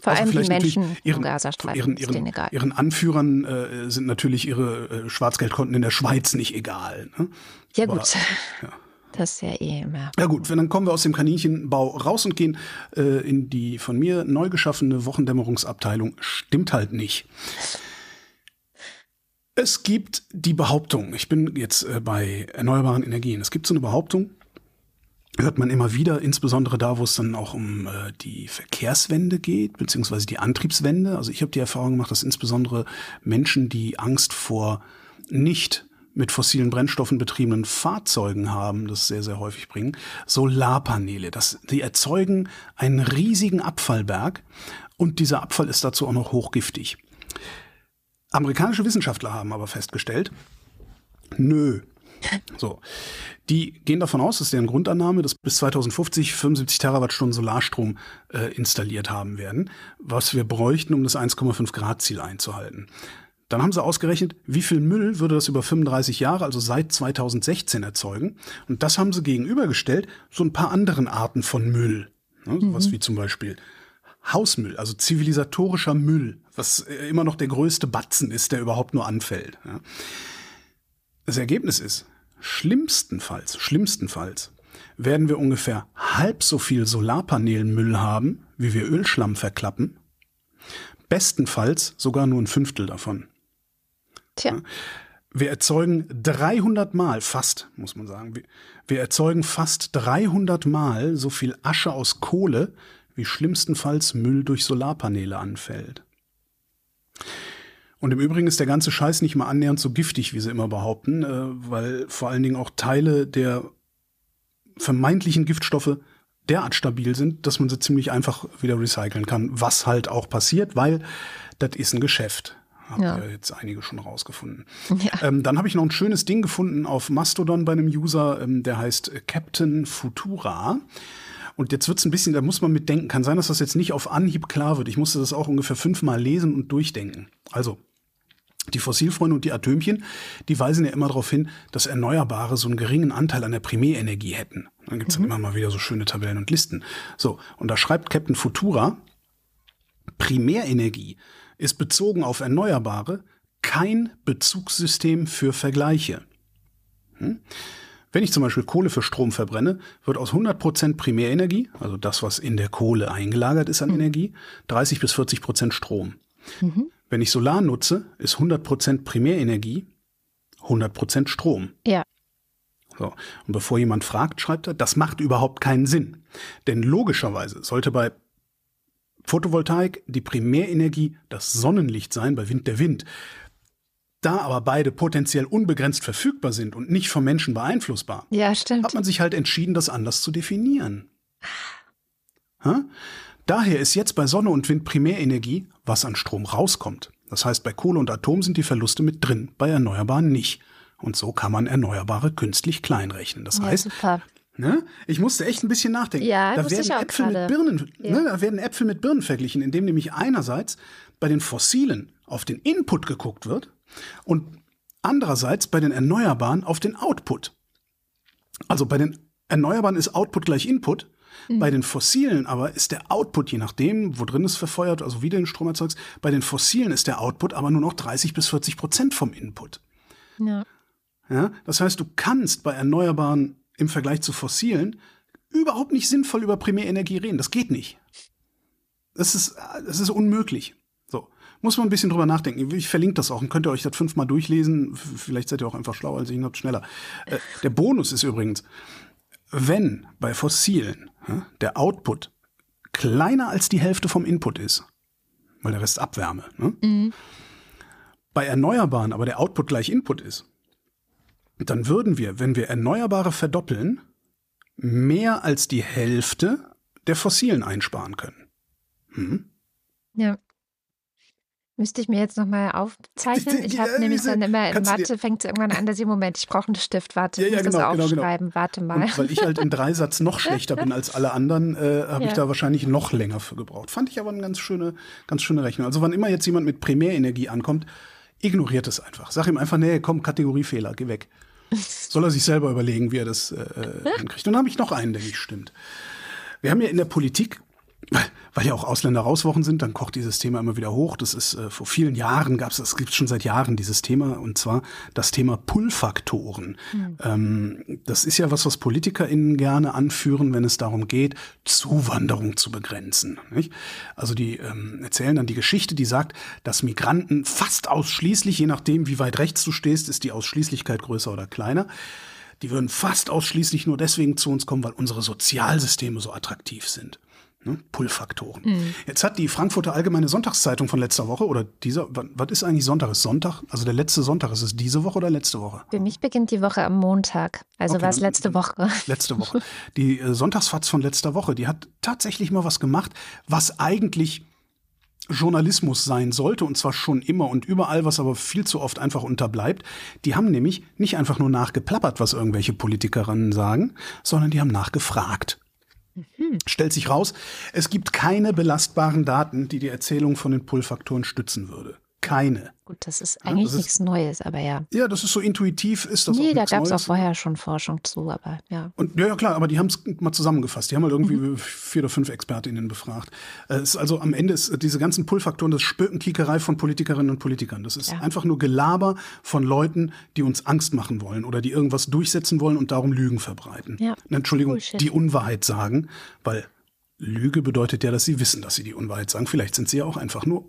Vor also allem die Menschen ihren, im Gazastreifen ihren, ihren, ihren, ihren Anführern äh, sind natürlich ihre äh, Schwarzgeldkonten in der Schweiz nicht egal. Ne? Ja Aber, gut. Ja. Das ist ja eh immer. Ja gut, dann kommen wir aus dem Kaninchenbau raus und gehen äh, in die von mir neu geschaffene Wochendämmerungsabteilung. Stimmt halt nicht. Es gibt die Behauptung, ich bin jetzt äh, bei erneuerbaren Energien, es gibt so eine Behauptung, hört man immer wieder, insbesondere da, wo es dann auch um äh, die Verkehrswende geht, beziehungsweise die Antriebswende. Also ich habe die Erfahrung gemacht, dass insbesondere Menschen, die Angst vor nicht mit fossilen Brennstoffen betriebenen Fahrzeugen haben, das sehr, sehr häufig bringen, Solarpaneele. Das, die erzeugen einen riesigen Abfallberg und dieser Abfall ist dazu auch noch hochgiftig. Amerikanische Wissenschaftler haben aber festgestellt, nö. So. Die gehen davon aus, das ist deren Grundannahme, dass bis 2050 75 Terawattstunden Solarstrom äh, installiert haben werden, was wir bräuchten, um das 1,5 Grad Ziel einzuhalten. Dann haben sie ausgerechnet, wie viel Müll würde das über 35 Jahre, also seit 2016 erzeugen. Und das haben sie gegenübergestellt, so ein paar anderen Arten von Müll. Ne, mhm. Was wie zum Beispiel Hausmüll, also zivilisatorischer Müll, was äh, immer noch der größte Batzen ist, der überhaupt nur anfällt. Das Ergebnis ist, schlimmstenfalls, schlimmstenfalls werden wir ungefähr halb so viel Solarpanelmüll haben, wie wir Ölschlamm verklappen. Bestenfalls sogar nur ein Fünftel davon. Tja. Ja. Wir erzeugen 300 Mal, fast, muss man sagen, wir, wir erzeugen fast 300 Mal so viel Asche aus Kohle, wie schlimmstenfalls Müll durch Solarpaneele anfällt. Und im Übrigen ist der ganze Scheiß nicht mal annähernd so giftig, wie sie immer behaupten, äh, weil vor allen Dingen auch Teile der vermeintlichen Giftstoffe derart stabil sind, dass man sie ziemlich einfach wieder recyceln kann, was halt auch passiert, weil das ist ein Geschäft. Haben ja. ja jetzt einige schon rausgefunden. Ja. Ähm, dann habe ich noch ein schönes Ding gefunden auf Mastodon bei einem User, ähm, der heißt Captain Futura. Und jetzt wird's ein bisschen, da muss man mitdenken. Kann sein, dass das jetzt nicht auf Anhieb klar wird. Ich musste das auch ungefähr fünfmal lesen und durchdenken. Also, die Fossilfreunde und die Atömchen, die weisen ja immer darauf hin, dass Erneuerbare so einen geringen Anteil an der Primärenergie hätten. Dann gibt's mhm. dann immer mal wieder so schöne Tabellen und Listen. So, und da schreibt Captain Futura, Primärenergie ist bezogen auf Erneuerbare kein Bezugssystem für Vergleiche. Hm? Wenn ich zum Beispiel Kohle für Strom verbrenne, wird aus 100% Primärenergie, also das, was in der Kohle eingelagert ist an mhm. Energie, 30 bis 40% Strom. Mhm. Wenn ich Solar nutze, ist 100% Primärenergie 100% Strom. Ja. So. Und bevor jemand fragt, schreibt er, das macht überhaupt keinen Sinn. Denn logischerweise sollte bei Photovoltaik die Primärenergie das Sonnenlicht sein, bei Wind der Wind. Da aber beide potenziell unbegrenzt verfügbar sind und nicht vom Menschen beeinflussbar, ja, hat man sich halt entschieden, das anders zu definieren. Ha? Daher ist jetzt bei Sonne und Wind Primärenergie, was an Strom rauskommt. Das heißt, bei Kohle und Atom sind die Verluste mit drin, bei Erneuerbaren nicht. Und so kann man Erneuerbare künstlich kleinrechnen. Das ja, heißt, Ne? Ich musste echt ein bisschen nachdenken. Ja, da werden Äpfel mit Birnen, ja. ne, da werden Äpfel mit Birnen verglichen, indem nämlich einerseits bei den Fossilen auf den Input geguckt wird und andererseits bei den Erneuerbaren auf den Output. Also bei den Erneuerbaren ist Output gleich Input. Mhm. Bei den Fossilen aber ist der Output, je nachdem, wo drin es verfeuert, also wie du den Strom erzeugst, bei den Fossilen ist der Output aber nur noch 30 bis 40 Prozent vom Input. Ja. Ja, das heißt, du kannst bei Erneuerbaren im Vergleich zu fossilen überhaupt nicht sinnvoll über Primärenergie reden. Das geht nicht. Das ist, das ist unmöglich. Muss man ein bisschen drüber nachdenken. Ich verlinke das auch und könnt ihr euch das fünfmal durchlesen. Vielleicht seid ihr auch einfach schlauer als ich und habt schneller. Äh, der Bonus ist übrigens, wenn bei Fossilen der Output kleiner als die Hälfte vom Input ist, weil der Rest Abwärme, ne? mhm. bei Erneuerbaren aber der Output gleich Input ist, dann würden wir, wenn wir Erneuerbare verdoppeln, mehr als die Hälfte der Fossilen einsparen können. Hm? Ja. Müsste ich mir jetzt nochmal aufzeichnen? Ich habe ja, nämlich dann immer in Mathe, fängt es irgendwann an, dass ich, Moment, ich brauche einen Stift, warte, ja, ich muss genau, das aufschreiben, genau, genau. warte mal. Und weil ich halt in Dreisatz noch schlechter bin als alle anderen, äh, habe ja. ich da wahrscheinlich noch länger für gebraucht. Fand ich aber eine ganz schöne, ganz schöne Rechnung. Also wann immer jetzt jemand mit Primärenergie ankommt, Ignoriert es einfach. Sag ihm einfach, nee, komm, Kategoriefehler, geh weg. Soll er sich selber überlegen, wie er das äh, hinkriegt. Und dann habe ich noch einen, der nicht stimmt. Wir haben ja in der Politik weil, weil ja auch Ausländer-Rauswochen sind, dann kocht dieses Thema immer wieder hoch. Das ist äh, vor vielen Jahren gab es, es gibt schon seit Jahren dieses Thema und zwar das Thema Pull-Faktoren. Mhm. Ähm, das ist ja was, was PolitikerInnen gerne anführen, wenn es darum geht, Zuwanderung zu begrenzen. Nicht? Also die ähm, erzählen dann die Geschichte, die sagt, dass Migranten fast ausschließlich, je nachdem, wie weit rechts du stehst, ist die Ausschließlichkeit größer oder kleiner. Die würden fast ausschließlich nur deswegen zu uns kommen, weil unsere Sozialsysteme so attraktiv sind. Ne? Pull-Faktoren. Mhm. Jetzt hat die Frankfurter Allgemeine Sonntagszeitung von letzter Woche oder dieser, was ist eigentlich Sonntag? Ist Sonntag? Also der letzte Sonntag, ist es diese Woche oder letzte Woche? Für mich beginnt die Woche am Montag. Also okay, war es letzte Woche. Letzte Woche. Die äh, Sonntagsfatz von letzter Woche, die hat tatsächlich mal was gemacht, was eigentlich Journalismus sein sollte, und zwar schon immer und überall, was aber viel zu oft einfach unterbleibt. Die haben nämlich nicht einfach nur nachgeplappert, was irgendwelche Politikerinnen sagen, sondern die haben nachgefragt. Mhm. Stellt sich raus, es gibt keine belastbaren Daten, die die Erzählung von den Pull-Faktoren stützen würde keine. Gut, das ist eigentlich das nichts ist, Neues, aber ja. Ja, das ist so intuitiv, ist das Nee, da gab es auch vorher schon Forschung zu, aber ja. Und ja, ja klar, aber die haben es mal zusammengefasst. Die haben halt irgendwie mhm. vier oder fünf ExpertInnen befragt. Es ist also am Ende ist diese ganzen Pull-Faktoren das Spökenklickerei von Politikerinnen und Politikern. Das ist ja. einfach nur Gelaber von Leuten, die uns Angst machen wollen oder die irgendwas durchsetzen wollen und darum Lügen verbreiten. Ja. Entschuldigung, Bullshit. die Unwahrheit sagen, weil Lüge bedeutet ja, dass sie wissen, dass sie die Unwahrheit sagen. Vielleicht sind sie ja auch einfach nur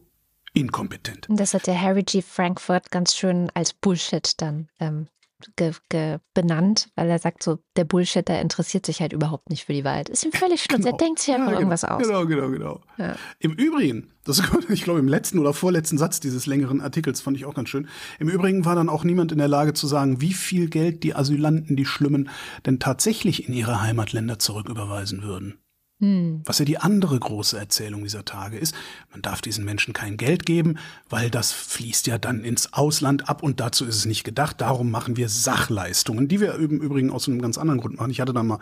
inkompetent. Das hat der Harry G. Frankfurt ganz schön als Bullshit dann ähm, ge, ge, benannt, weil er sagt so, der Bullshit, der interessiert sich halt überhaupt nicht für die Wahrheit. Ist ihm völlig schnurz, genau. er denkt sich einfach ja, genau, irgendwas aus. Genau, genau, genau. Ja. Im Übrigen, das ich glaube im letzten oder vorletzten Satz dieses längeren Artikels fand ich auch ganz schön. Im Übrigen war dann auch niemand in der Lage zu sagen, wie viel Geld die Asylanten, die Schlimmen, denn tatsächlich in ihre Heimatländer zurücküberweisen würden. Hm. Was ja die andere große Erzählung dieser Tage ist, man darf diesen Menschen kein Geld geben, weil das fließt ja dann ins Ausland ab und dazu ist es nicht gedacht. Darum machen wir Sachleistungen, die wir im Übrigen aus einem ganz anderen Grund machen. Ich hatte da mal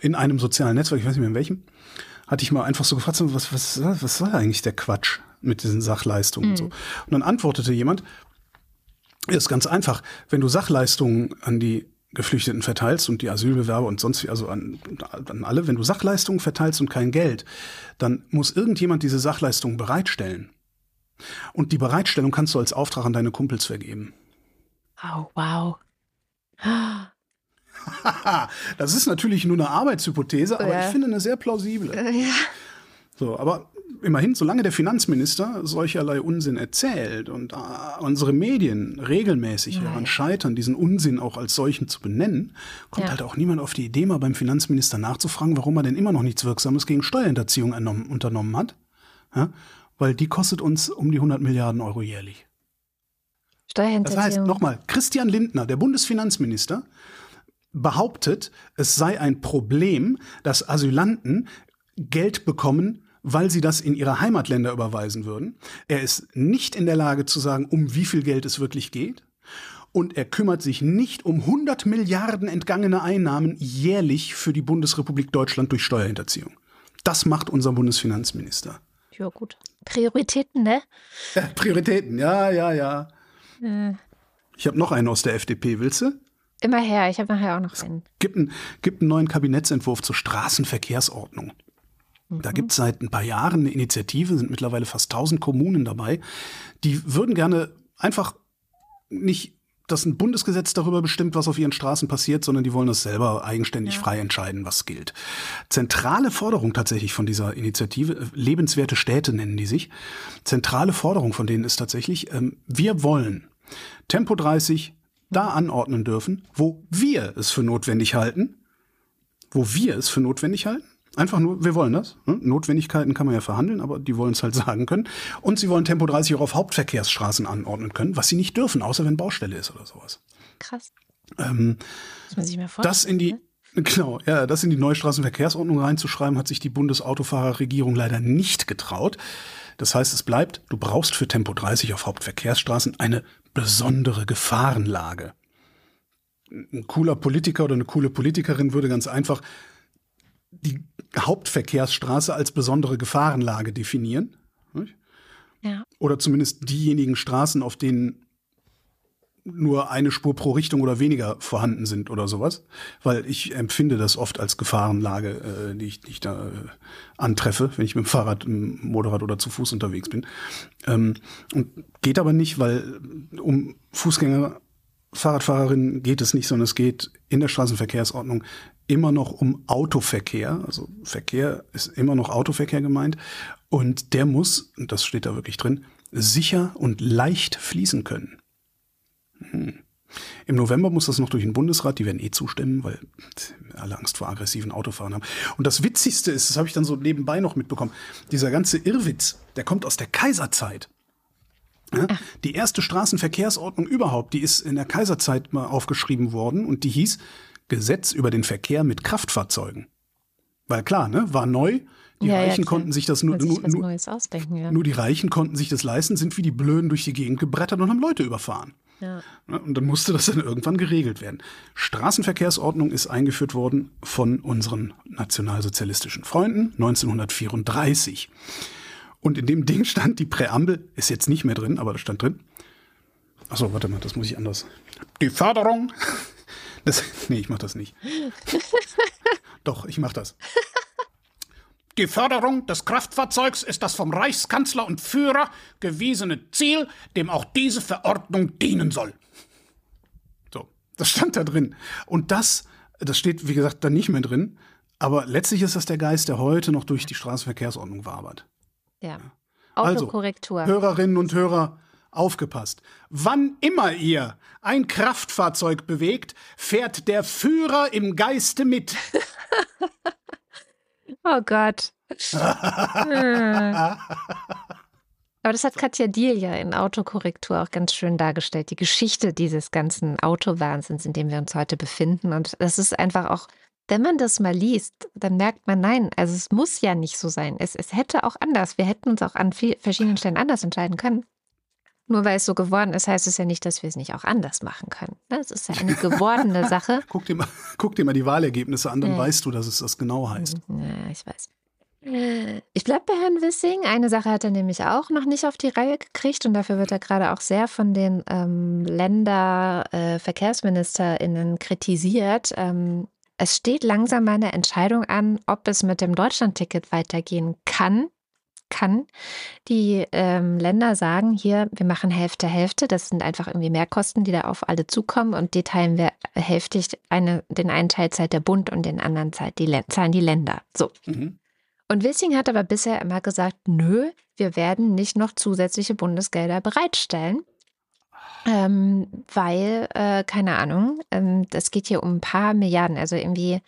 in einem sozialen Netzwerk, ich weiß nicht mehr in welchem, hatte ich mal einfach so gefragt, was, was, was soll eigentlich der Quatsch mit diesen Sachleistungen? Mhm. Und, so. Hm. und dann antwortete jemand, ist ganz einfach, wenn du Sachleistungen an die Geflüchteten verteilst und die Asylbewerber und sonst, also an, an alle, wenn du Sachleistungen verteilst und kein Geld, dann muss irgendjemand diese Sachleistungen bereitstellen. Und die Bereitstellung kannst du als Auftrag an deine Kumpels vergeben. Oh, wow. das ist natürlich nur eine Arbeitshypothese, aber ja. ich finde eine sehr plausible. Ja. So, aber immerhin, solange der Finanzminister solcherlei Unsinn erzählt und äh, unsere Medien regelmäßig daran scheitern, diesen Unsinn auch als solchen zu benennen, kommt ja. halt auch niemand auf die Idee, mal beim Finanzminister nachzufragen, warum er denn immer noch nichts Wirksames gegen Steuerhinterziehung unternommen hat. Ja? Weil die kostet uns um die 100 Milliarden Euro jährlich. Steuerhinterziehung. Das heißt, nochmal, Christian Lindner, der Bundesfinanzminister, behauptet, es sei ein Problem, dass Asylanten Geld bekommen weil sie das in ihre Heimatländer überweisen würden. Er ist nicht in der Lage zu sagen, um wie viel Geld es wirklich geht. Und er kümmert sich nicht um 100 Milliarden entgangene Einnahmen jährlich für die Bundesrepublik Deutschland durch Steuerhinterziehung. Das macht unser Bundesfinanzminister. Ja, gut. Prioritäten, ne? Ja, Prioritäten, ja, ja, ja. Äh. Ich habe noch einen aus der FDP, willst du? Immer her, ich habe nachher auch noch einen. Gibt, einen. gibt einen neuen Kabinettsentwurf zur Straßenverkehrsordnung. Da gibt es seit ein paar Jahren eine Initiative, sind mittlerweile fast 1000 Kommunen dabei. Die würden gerne einfach nicht, dass ein Bundesgesetz darüber bestimmt, was auf ihren Straßen passiert, sondern die wollen das selber eigenständig ja. frei entscheiden, was gilt. Zentrale Forderung tatsächlich von dieser Initiative, lebenswerte Städte nennen die sich. Zentrale Forderung von denen ist tatsächlich, ähm, wir wollen Tempo 30 da anordnen dürfen, wo wir es für notwendig halten, wo wir es für notwendig halten Einfach nur, wir wollen das. Ne? Notwendigkeiten kann man ja verhandeln, aber die wollen es halt sagen können. Und sie wollen Tempo 30 auch auf Hauptverkehrsstraßen anordnen können, was sie nicht dürfen, außer wenn Baustelle ist oder sowas. Krass. Ähm, das muss ich mir vorstellen. Das in die, ne? Genau, ja, das in die neue Straßenverkehrsordnung reinzuschreiben, hat sich die Bundesautofahrerregierung leider nicht getraut. Das heißt, es bleibt, du brauchst für Tempo 30 auf Hauptverkehrsstraßen eine besondere Gefahrenlage. Ein cooler Politiker oder eine coole Politikerin würde ganz einfach die Hauptverkehrsstraße als besondere Gefahrenlage definieren. Ja. oder zumindest diejenigen Straßen, auf denen nur eine Spur pro Richtung oder weniger vorhanden sind oder sowas, weil ich empfinde das oft als Gefahrenlage, äh, die, ich, die ich da äh, antreffe, wenn ich mit dem Fahrrad, im Motorrad oder zu Fuß unterwegs bin. Ähm, und geht aber nicht, weil um Fußgänger, Fahrradfahrerinnen geht es nicht, sondern es geht in der Straßenverkehrsordnung immer noch um Autoverkehr. Also Verkehr ist immer noch Autoverkehr gemeint. Und der muss, und das steht da wirklich drin, sicher und leicht fließen können. Hm. Im November muss das noch durch den Bundesrat, die werden eh zustimmen, weil alle Angst vor aggressiven Autofahren haben. Und das Witzigste ist, das habe ich dann so nebenbei noch mitbekommen, dieser ganze Irrwitz, der kommt aus der Kaiserzeit. Ja, die erste Straßenverkehrsordnung überhaupt, die ist in der Kaiserzeit mal aufgeschrieben worden und die hieß Gesetz über den Verkehr mit Kraftfahrzeugen. Weil klar, ne, war neu, die Ja, ja, Reichen klar. konnten sich das nur, sich nur, ja. nur die Reichen konnten sich das leisten, sind wie die Blöden durch die Gegend gebrettert und haben Leute überfahren. ja. Ne, Und dann musste das dann irgendwann geregelt werden. Straßenverkehrsordnung ist eingeführt worden von unseren nationalsozialistischen Freunden 1934. Und in dem Ding stand die Präambel, ist jetzt nicht mehr drin, aber da stand drin. Achso, warte mal, das muss ich anders. Die Förderung. Das, nee, ich mach das nicht. Doch, ich mach das. Die Förderung des Kraftfahrzeugs ist das vom Reichskanzler und Führer gewiesene Ziel, dem auch diese Verordnung dienen soll. So, das stand da drin. Und das, das steht, wie gesagt, da nicht mehr drin. Aber letztlich ist das der Geist, der heute noch durch die Straßenverkehrsordnung wabert. ja. Also, Autokorrektur. Hörerinnen und Hörer, aufgepasst. Wann immer ihr ein Kraftfahrzeug bewegt, fährt der Führer im Geiste mit. Oh Gott. Aber das hat Katja Diel ja in Autokorrektur auch ganz schön dargestellt, die Geschichte dieses ganzen Autowahnsinns, in dem wir uns heute befinden. Und das ist einfach auch, wenn man das mal liest, dann merkt man, nein, also es muss ja nicht so sein. Es, es hätte auch anders. Wir hätten uns auch an viel, verschiedenen Stellen anders entscheiden können. Nur weil es so geworden ist, heißt es ja nicht, dass wir es nicht auch anders machen können. Ne? Es ist ja eine gewordene Sache. Guck dir, mal, guck dir mal die Wahlergebnisse an, dann Ja. weißt du, dass es das genau heißt. Ja, ich weiß. Ich bleibe bei Herrn Wissing. Eine Sache hat er nämlich auch noch nicht auf die Reihe gekriegt und dafür wird er gerade auch sehr von den ähm, Länder-VerkehrsministerInnen kritisiert. Ähm, es steht langsam mal eine Entscheidung an, ob es mit dem Deutschlandticket weitergehen kann. Kann. Die ähm, Länder sagen hier, wir machen Hälfte, Hälfte. Das sind einfach irgendwie Mehrkosten, die da auf alle zukommen und die teilen wir hälftig. Eine, den einen Teil zahlt der Bund und den anderen zahlt die, zahlen die Länder. So. Mhm. Und Wissing hat aber bisher immer gesagt, nö, wir werden nicht noch zusätzliche Bundesgelder bereitstellen. Ähm, weil, äh, keine Ahnung, ähm, das geht hier um ein paar Milliarden, also irgendwie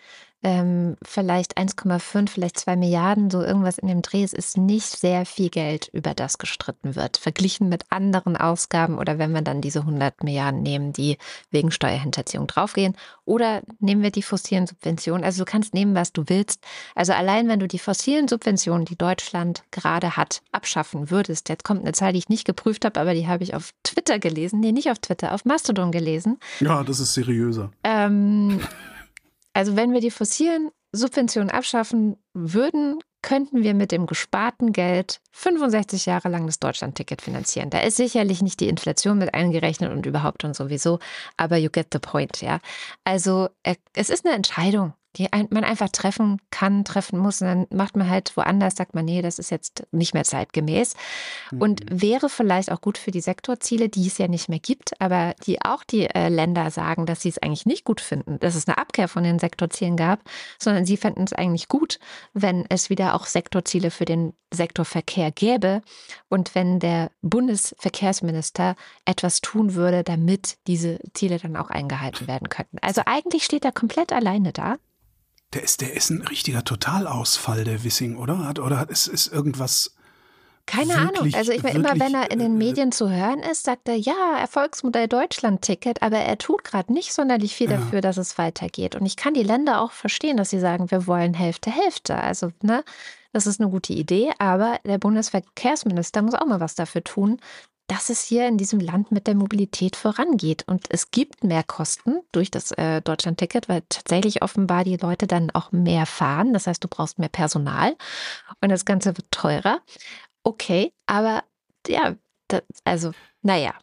ähm, vielleicht 1,5, vielleicht 2 Milliarden, so irgendwas in dem Dreh. Es ist nicht sehr viel Geld, über das gestritten wird, verglichen mit anderen Ausgaben oder wenn wir dann diese 100 Milliarden nehmen, die wegen Steuerhinterziehung draufgehen. Oder nehmen wir die fossilen Subventionen. Also du kannst nehmen, was du willst. Also allein wenn du die fossilen Subventionen, die Deutschland gerade hat, abschaffen würdest, jetzt kommt eine Zahl, die ich nicht geprüft habe, aber die habe ich auf Twitter gelesen. Nee, nicht auf Twitter, auf Mastodon gelesen. Ja, das ist seriöser. Ähm, also wenn wir die fossilen Subventionen abschaffen würden, könnten wir mit dem gesparten Geld 65 Jahre lang das Deutschlandticket finanzieren. Da ist sicherlich nicht die Inflation mit eingerechnet und überhaupt und sowieso, aber you get the point, ja. Also äh, es ist eine Entscheidung, die ein, man einfach treffen kann, treffen muss. Und dann macht man halt woanders, sagt man, nee, das ist jetzt nicht mehr zeitgemäß. Und wäre vielleicht auch gut für die Sektorziele, die es ja nicht mehr gibt, aber die auch die äh, Länder sagen, dass sie es eigentlich nicht gut finden, dass es eine Abkehr von den Sektorzielen gab, sondern sie fänden es eigentlich gut, wenn es wieder auch Sektorziele für den Sektor Verkehr gäbe und wenn der Bundesverkehrsminister etwas tun würde, damit diese Ziele dann auch eingehalten werden könnten. Also eigentlich steht er komplett alleine da. Der ist, der ist ein richtiger Totalausfall, der Wissing, oder? Hat, oder hat, ist, ist irgendwas. Keine Ahnung. wirklich- Also ich meine, immer wenn er in den äh, Medien zu hören ist, sagt er, ja, Erfolgsmodell Deutschland-Ticket, aber er tut gerade nicht sonderlich viel Ja. dafür, dass es weitergeht. Und ich kann die Länder auch verstehen, dass sie sagen, wir wollen Hälfte, Hälfte. Also, ne, das ist eine gute Idee, aber der Bundesverkehrsminister muss auch mal was dafür tun, dass es hier in diesem Land mit der Mobilität vorangeht. Und es gibt mehr Kosten durch das äh, Deutschland-Ticket, weil tatsächlich offenbar die Leute dann auch mehr fahren. Das heißt, du brauchst mehr Personal und das Ganze wird teurer. Okay, aber ja, das, also, naja,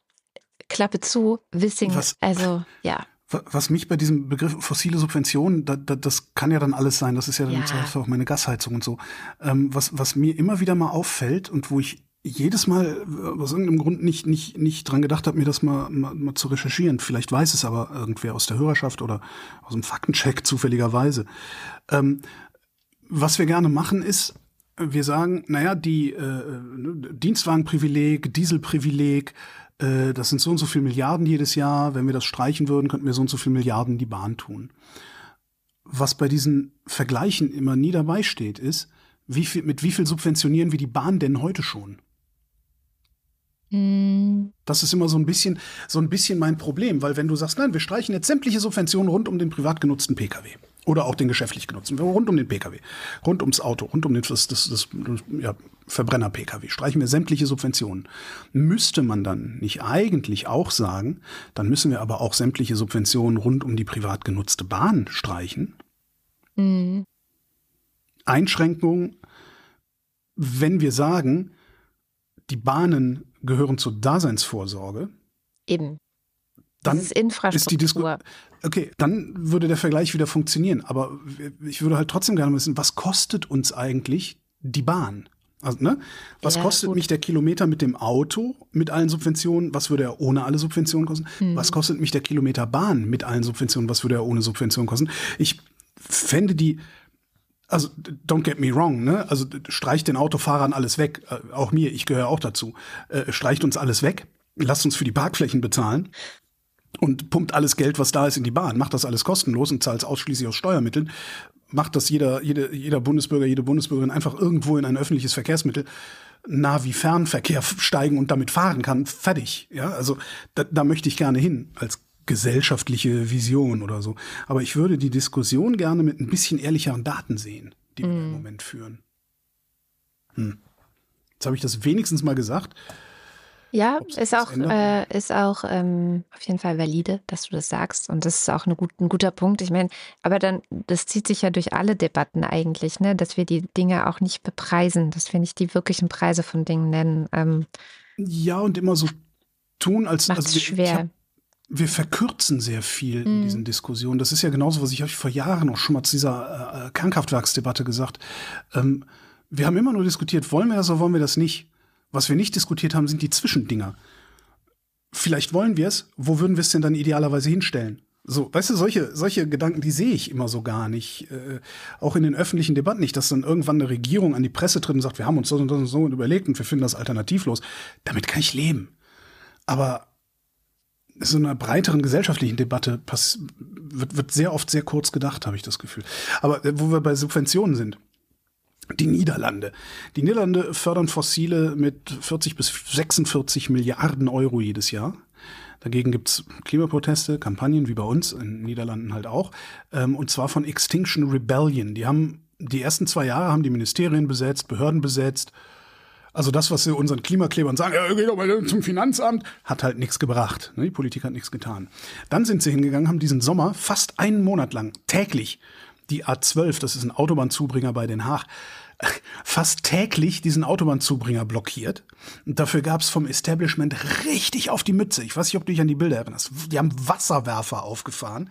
Klappe zu, Wissing, Was- also, ja. Wa- Was mich bei diesem Begriff fossile Subventionen, da, da, das kann ja dann alles sein, das ist ja dann Ja. auch meine Gasheizung und so. Ähm, was, was mir immer wieder mal auffällt und wo ich jedes Mal äh, aus irgendeinem Grund nicht, nicht, nicht dran gedacht habe, mir das mal, mal, mal zu recherchieren. Vielleicht weiß es aber irgendwer aus der Hörerschaft oder aus dem Faktencheck zufälligerweise. Ähm, was wir gerne machen ist, wir sagen, naja, die äh, ne, Dienstwagenprivileg, Dieselprivileg, äh, das sind so und so viel Milliarden jedes Jahr. Wenn wir das streichen würden, könnten wir so und so viel Milliarden die Bahn tun. Was bei diesen Vergleichen immer nie dabei steht, ist, wie viel, mit wie viel subventionieren wir die Bahn denn heute schon? Hm, Das ist immer so ein bisschen, so ein bisschen mein Problem, weil wenn du sagst, nein, wir streichen jetzt sämtliche Subventionen rund um den privat genutzten Pkw oder auch den geschäftlich genutzten, rund um den Pkw, rund ums Auto, rund um den das, das, das, ja, Verbrenner-Pkw, streichen wir sämtliche Subventionen. Müsste man dann nicht eigentlich auch sagen, dann müssen wir aber auch sämtliche Subventionen rund um die privat genutzte Bahn streichen? hm, Einschränkung, wenn wir sagen, die Bahnen gehören zur Daseinsvorsorge, eben. dann das ist Infrastruktur. ist okay, dann würde der Vergleich wieder funktionieren. Aber ich würde halt trotzdem gerne wissen, was kostet uns eigentlich die Bahn? Also, ne? Was Ja, kostet gut. mich der Kilometer mit dem Auto mit allen Subventionen? Was würde er ohne alle Subventionen kosten? Hm. Was kostet mich der Kilometer Bahn mit allen Subventionen? Was würde er ohne Subventionen kosten? Ich fände die, also don't get me wrong, ne? Also streicht den Autofahrern alles weg, äh, auch mir, ich gehöre auch dazu. Äh, streicht uns alles weg, lasst uns für die Parkflächen bezahlen und pumpt alles Geld, was da ist, in die Bahn, macht das alles kostenlos und zahlt es ausschließlich aus Steuermitteln, macht das jeder, jede, jeder Bundesbürger, jede Bundesbürgerin einfach irgendwo in ein öffentliches Verkehrsmittel nah wie Fernverkehr steigen und damit fahren kann, fertig. Ja, also da, da möchte ich gerne hin als gesellschaftliche Vision oder so. Aber ich würde die Diskussion gerne mit ein bisschen ehrlicheren Daten sehen, die wir im Moment führen. Hm. Jetzt habe ich das wenigstens mal gesagt. Ja, ist auch, äh, ist auch ähm, auf jeden Fall valide, dass du das sagst. Und das ist auch gut, ein guter Punkt. Ich meine, aber dann, das zieht sich ja durch alle Debatten eigentlich, ne, dass wir die Dinge auch nicht bepreisen, dass wir nicht die wirklichen Preise von Dingen nennen. Ähm, Ja, und immer so tun, als also ich hab- schwer. Wir verkürzen sehr viel in Mhm. diesen Diskussionen. Das ist ja genauso, was ich euch vor Jahren auch schon mal zu dieser äh, Kernkraftwerksdebatte gesagt. Ähm, wir haben immer nur diskutiert, wollen wir das oder wollen wir das nicht? Was wir nicht diskutiert haben, sind die Zwischendinger. Vielleicht wollen wir es, wo würden wir es denn dann idealerweise hinstellen? So, weißt du, solche, solche Gedanken, die sehe ich immer so gar nicht. Äh, auch in den öffentlichen Debatten nicht, dass dann irgendwann eine Regierung an die Presse tritt und sagt, wir haben uns das und das und so überlegt und wir finden das alternativlos. Damit kann ich leben. Aber so einer breiteren gesellschaftlichen Debatte wird, wird sehr oft sehr kurz gedacht, habe ich das Gefühl. Aber äh, wo wir bei Subventionen sind, die Niederlande. Die Niederlande fördern Fossile mit 40 bis 46 Milliarden Euro jedes Jahr. Dagegen gibt's Klimaproteste, Kampagnen wie bei uns, in den Niederlanden halt auch. Ähm, und zwar von Extinction Rebellion. Die haben die ersten zwei Jahre haben die Ministerien besetzt, Behörden besetzt. Also das, was sie unseren Klimaklebern sagen, ja, geh doch mal zum Finanzamt, hat halt nichts gebracht. Ne? Die Politik hat nichts getan. Dann sind sie hingegangen, haben diesen Sommer fast einen Monat lang täglich die A12, das ist ein Autobahnzubringer bei Den Haag, fast täglich diesen Autobahnzubringer blockiert. Und dafür gab es vom Establishment richtig auf die Mütze. Ich weiß nicht, ob du dich an die Bilder erinnerst. Die haben Wasserwerfer aufgefahren.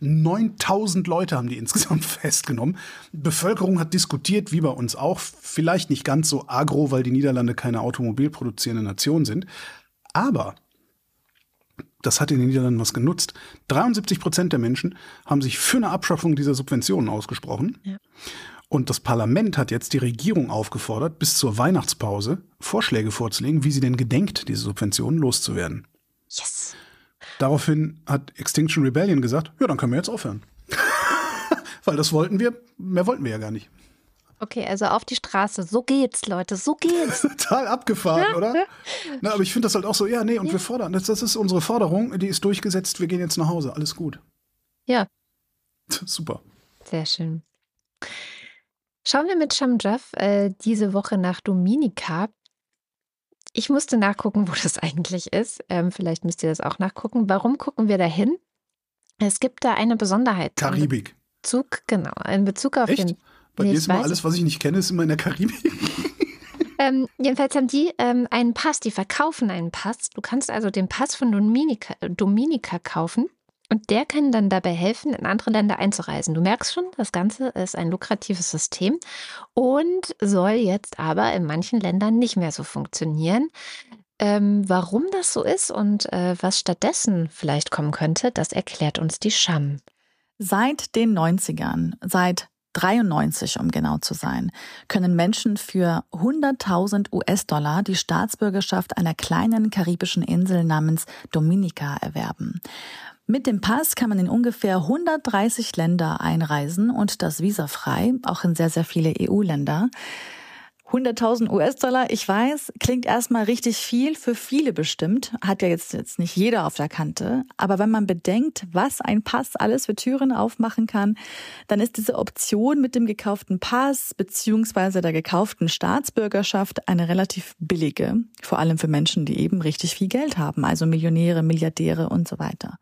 9000 Leute haben die insgesamt festgenommen. Bevölkerung hat diskutiert, wie bei uns auch. Vielleicht nicht ganz so agro, weil die Niederlande keine automobilproduzierende Nation sind. Aber das hat in den Niederlanden was genutzt. 73 Prozent der Menschen haben sich für eine Abschaffung dieser Subventionen ausgesprochen. Ja. Und das Parlament hat jetzt die Regierung aufgefordert, bis zur Weihnachtspause Vorschläge vorzulegen, wie sie denn gedenkt, diese Subventionen loszuwerden. Yes. Daraufhin hat Extinction Rebellion gesagt, ja, dann können wir jetzt aufhören. Weil das wollten wir, mehr wollten wir ja gar nicht. Okay, also auf die Straße. So geht's, Leute, so geht's. Total abgefahren, oder? Na, aber ich finde das halt auch so, ja, nee, und wir fordern, das, das ist unsere Forderung, die ist durchgesetzt, wir gehen jetzt nach Hause, alles gut. Ja, Super. sehr schön. Schauen wir mit Shamjaf äh, diese Woche nach Dominika. Ich musste nachgucken, wo das eigentlich ist. Ähm, vielleicht müsst ihr das auch nachgucken. Warum gucken wir da hin? Es gibt da eine Besonderheit. Karibik. Bezug, genau, in Bezug auf Echt? den. Bei Nee, ist immer alles, was ich nicht kenne, ist immer in der Karibik. Ähm, jedenfalls haben die ähm, einen Pass, die verkaufen einen Pass. Du kannst also den Pass von Dominika, Dominika kaufen und der kann dann dabei helfen, in andere Länder einzureisen. Du merkst schon, das Ganze ist ein lukratives System und soll jetzt aber in manchen Ländern nicht mehr so funktionieren. Ähm, warum das so ist und äh, was stattdessen vielleicht kommen könnte, das erklärt uns die Scham. Seit den 90ern, seit 93 um genau zu sein, können Menschen für 100.000 US-Dollar die Staatsbürgerschaft einer kleinen karibischen Insel namens Dominica erwerben. Mit dem Pass kann man in ungefähr 130 Länder einreisen und das visafrei, auch in sehr, sehr viele EU-Länder. 100.000 US-Dollar, ich weiß, klingt erstmal richtig viel, für viele bestimmt, hat ja jetzt, jetzt nicht jeder auf der Kante. Aber wenn man bedenkt, was ein Pass alles für Türen aufmachen kann, dann ist diese Option mit dem gekauften Pass beziehungsweise der gekauften Staatsbürgerschaft eine relativ billige, vor allem für Menschen, die eben richtig viel Geld haben, also Millionäre, Milliardäre und so weiter.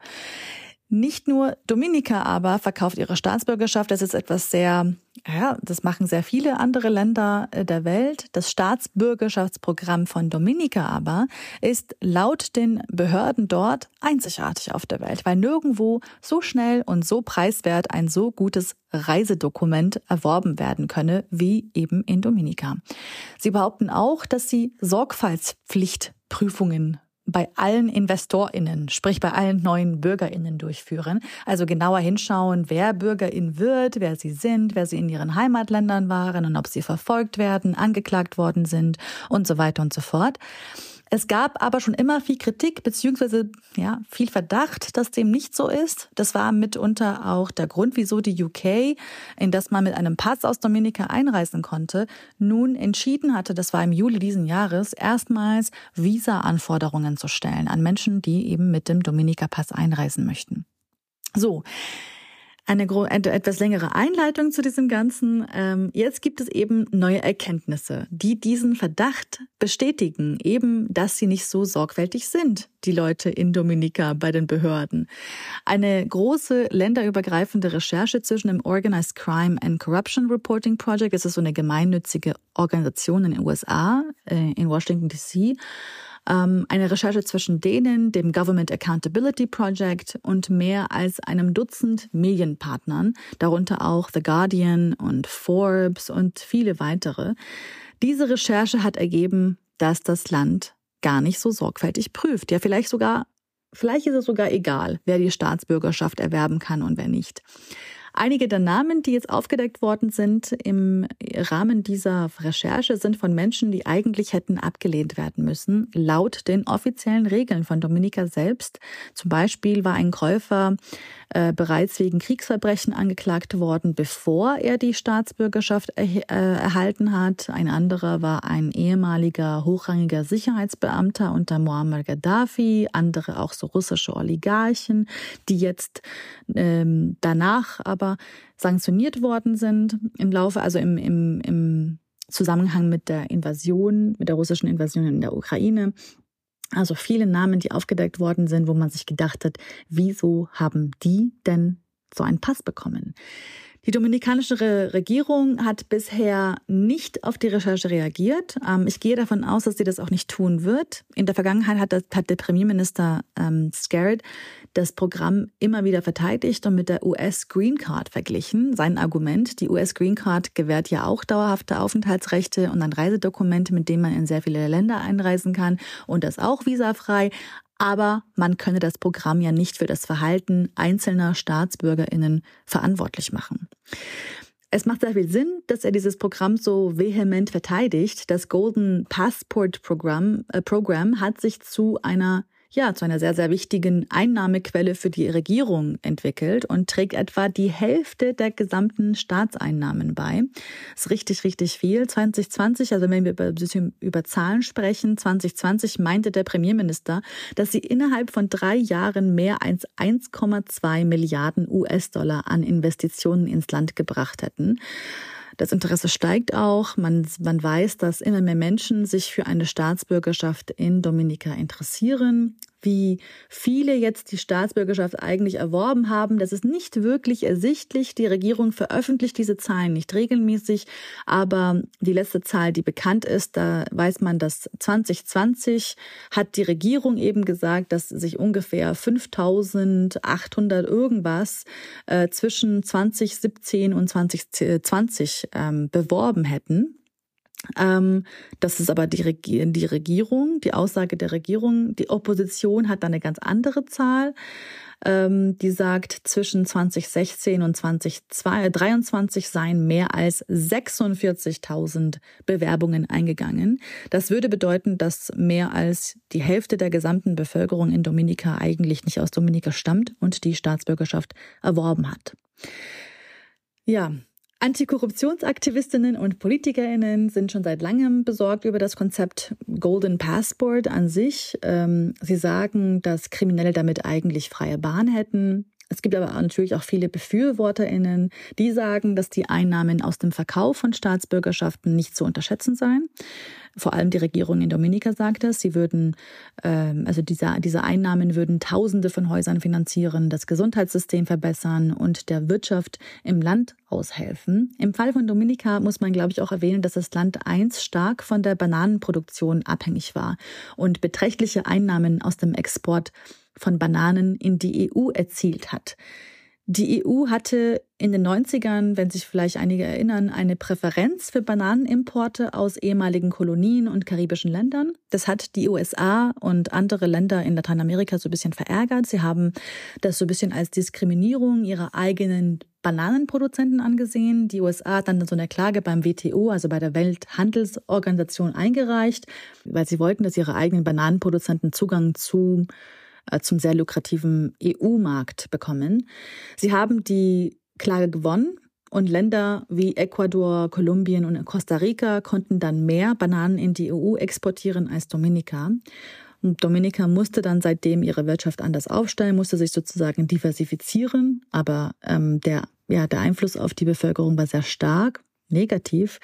Nicht nur Dominika aber verkauft ihre Staatsbürgerschaft. Das ist etwas sehr, ja, das machen sehr viele andere Länder äh, der Welt. Das Staatsbürgerschaftsprogramm von Dominika aber ist laut den Behörden dort einzigartig auf der Welt, weil nirgendwo so schnell und so preiswert ein so gutes Reisedokument erworben werden könne wie eben in Dominika. Sie behaupten auch, dass sie Sorgfaltspflichtprüfungen bei allen InvestorInnen, sprich bei allen neuen BürgerInnen durchführen. Also genauer hinschauen, wer BürgerIn wird, wer sie sind, wer sie in ihren Heimatländern waren und ob sie verfolgt werden, angeklagt worden sind und so weiter und so fort. Es gab aber schon immer viel Kritik beziehungsweise ja, viel Verdacht, dass dem nicht so ist. Das war mitunter auch der Grund, wieso die UK, in das man mit einem Pass aus Dominika einreisen konnte, nun entschieden hatte, das war im Juli diesen Jahres, erstmals Visa-Anforderungen zu stellen an Menschen, die eben mit dem Dominika-Pass einreisen möchten. So, eine etwas längere Einleitung zu diesem Ganzen. Ähm, jetzt gibt es eben neue Erkenntnisse, die diesen Verdacht bestätigen, eben, dass sie nicht so sorgfältig sind, die Leute in Dominika bei den Behörden. Eine große länderübergreifende Recherche zwischen dem Organized Crime and Corruption Reporting Project, das ist so eine gemeinnützige Organisation in den USA, äh, in Washington DC, ähm, eine Recherche zwischen denen, dem Government Accountability Project und mehr als einem Dutzend Medienpartnern, darunter auch The Guardian und Forbes und viele weitere. Diese Recherche hat ergeben, dass das Land gar nicht so sorgfältig prüft. Ja, vielleicht sogar, vielleicht ist es sogar egal, wer die Staatsbürgerschaft erwerben kann und wer nicht. Einige der Namen, die jetzt aufgedeckt worden sind im Rahmen dieser Recherche, sind von Menschen, die eigentlich hätten abgelehnt werden müssen, laut den offiziellen Regeln von Dominika selbst. Zum Beispiel war ein Käufer äh, bereits wegen Kriegsverbrechen angeklagt worden, bevor er die Staatsbürgerschaft er, äh, erhalten hat. Ein anderer war ein ehemaliger hochrangiger Sicherheitsbeamter unter Muammar Gaddafi, andere auch so russische Oligarchen, die jetzt ähm, danach aber sanktioniert worden sind im Laufe, also im, im, im Zusammenhang mit der Invasion, mit der russischen Invasion in der Ukraine. Also viele Namen, die aufgedeckt worden sind, wo man sich gedacht hat, wieso haben die denn so einen Pass bekommen? Die dominikanische Regierung hat bisher nicht auf die Recherche reagiert. Ähm, ich gehe davon aus, dass sie das auch nicht tun wird. In der Vergangenheit hat, das, hat der Premierminister ähm, Scarrett das Programm immer wieder verteidigt und mit der US Green Card verglichen. Sein Argument, die US Green Card gewährt ja auch dauerhafte Aufenthaltsrechte und ein Reisedokument, mit dem man in sehr viele Länder einreisen kann und das auch visafrei. Aber man könne das Programm ja nicht für das Verhalten einzelner Staatsbürgerinnen verantwortlich machen. Es macht sehr viel Sinn, dass er dieses Programm so vehement verteidigt. Das Golden Passport Programm, äh, Programm hat sich zu einer ja, zu einer sehr, sehr wichtigen Einnahmequelle für die Regierung entwickelt und trägt etwa die Hälfte der gesamten Staatseinnahmen bei. Das ist richtig, richtig viel. 2020, also wenn wir über, über Zahlen sprechen, 2020 meinte der Premierminister, dass sie innerhalb von drei Jahren mehr als 1,2 Milliarden US-Dollar an Investitionen ins Land gebracht hätten. Das Interesse steigt auch. Man, man weiß, dass immer mehr Menschen sich für eine Staatsbürgerschaft in Dominika interessieren. wie viele jetzt die Staatsbürgerschaft eigentlich erworben haben. Das ist nicht wirklich ersichtlich. Die Regierung veröffentlicht diese Zahlen nicht regelmäßig, aber die letzte Zahl, die bekannt ist, da weiß man, dass 2020 hat die Regierung eben gesagt, dass sich ungefähr 5800 irgendwas äh, zwischen 2017 und 2020 ähm, beworben hätten. Ähm, das ist aber die, Regi die Regierung, die Aussage der Regierung. Die Opposition hat da eine ganz andere Zahl. Ähm, die sagt, zwischen 2016 und 2023 seien mehr als 46.000 Bewerbungen eingegangen. Das würde bedeuten, dass mehr als die Hälfte der gesamten Bevölkerung in Dominika eigentlich nicht aus Dominika stammt und die Staatsbürgerschaft erworben hat. Ja, Antikorruptionsaktivistinnen und Politikerinnen sind schon seit langem besorgt über das Konzept Golden Passport an sich. Ähm, sie sagen, dass Kriminelle damit eigentlich freie Bahn hätten. Es gibt aber natürlich auch viele Befürworterinnen, die sagen, dass die Einnahmen aus dem Verkauf von Staatsbürgerschaften nicht zu unterschätzen seien. Vor allem die Regierung in Dominika sagt das. Sie würden, ähm, also diese, diese Einnahmen würden Tausende von Häusern finanzieren, das Gesundheitssystem verbessern und der Wirtschaft im Land aushelfen. Im Fall von Dominika muss man, glaube ich, auch erwähnen, dass das Land einst stark von der Bananenproduktion abhängig war und beträchtliche Einnahmen aus dem Export von Bananen in die EU erzielt hat. Die EU hatte in den 90ern, wenn sich vielleicht einige erinnern, eine Präferenz für Bananenimporte aus ehemaligen Kolonien und karibischen Ländern. Das hat die USA und andere Länder in Lateinamerika so ein bisschen verärgert. Sie haben das so ein bisschen als Diskriminierung ihrer eigenen Bananenproduzenten angesehen. Die USA hat dann so eine Klage beim WTO, also bei der Welthandelsorganisation, eingereicht, weil sie wollten, dass ihre eigenen Bananenproduzenten Zugang zu zum sehr lukrativen EU-Markt bekommen. Sie haben die Klage gewonnen und Länder wie Ecuador, Kolumbien und Costa Rica konnten dann mehr Bananen in die EU exportieren als Dominika. Und Dominika musste dann seitdem ihre Wirtschaft anders aufstellen, musste sich sozusagen diversifizieren, aber ähm, der, ja, der Einfluss auf die Bevölkerung war sehr stark, negativ.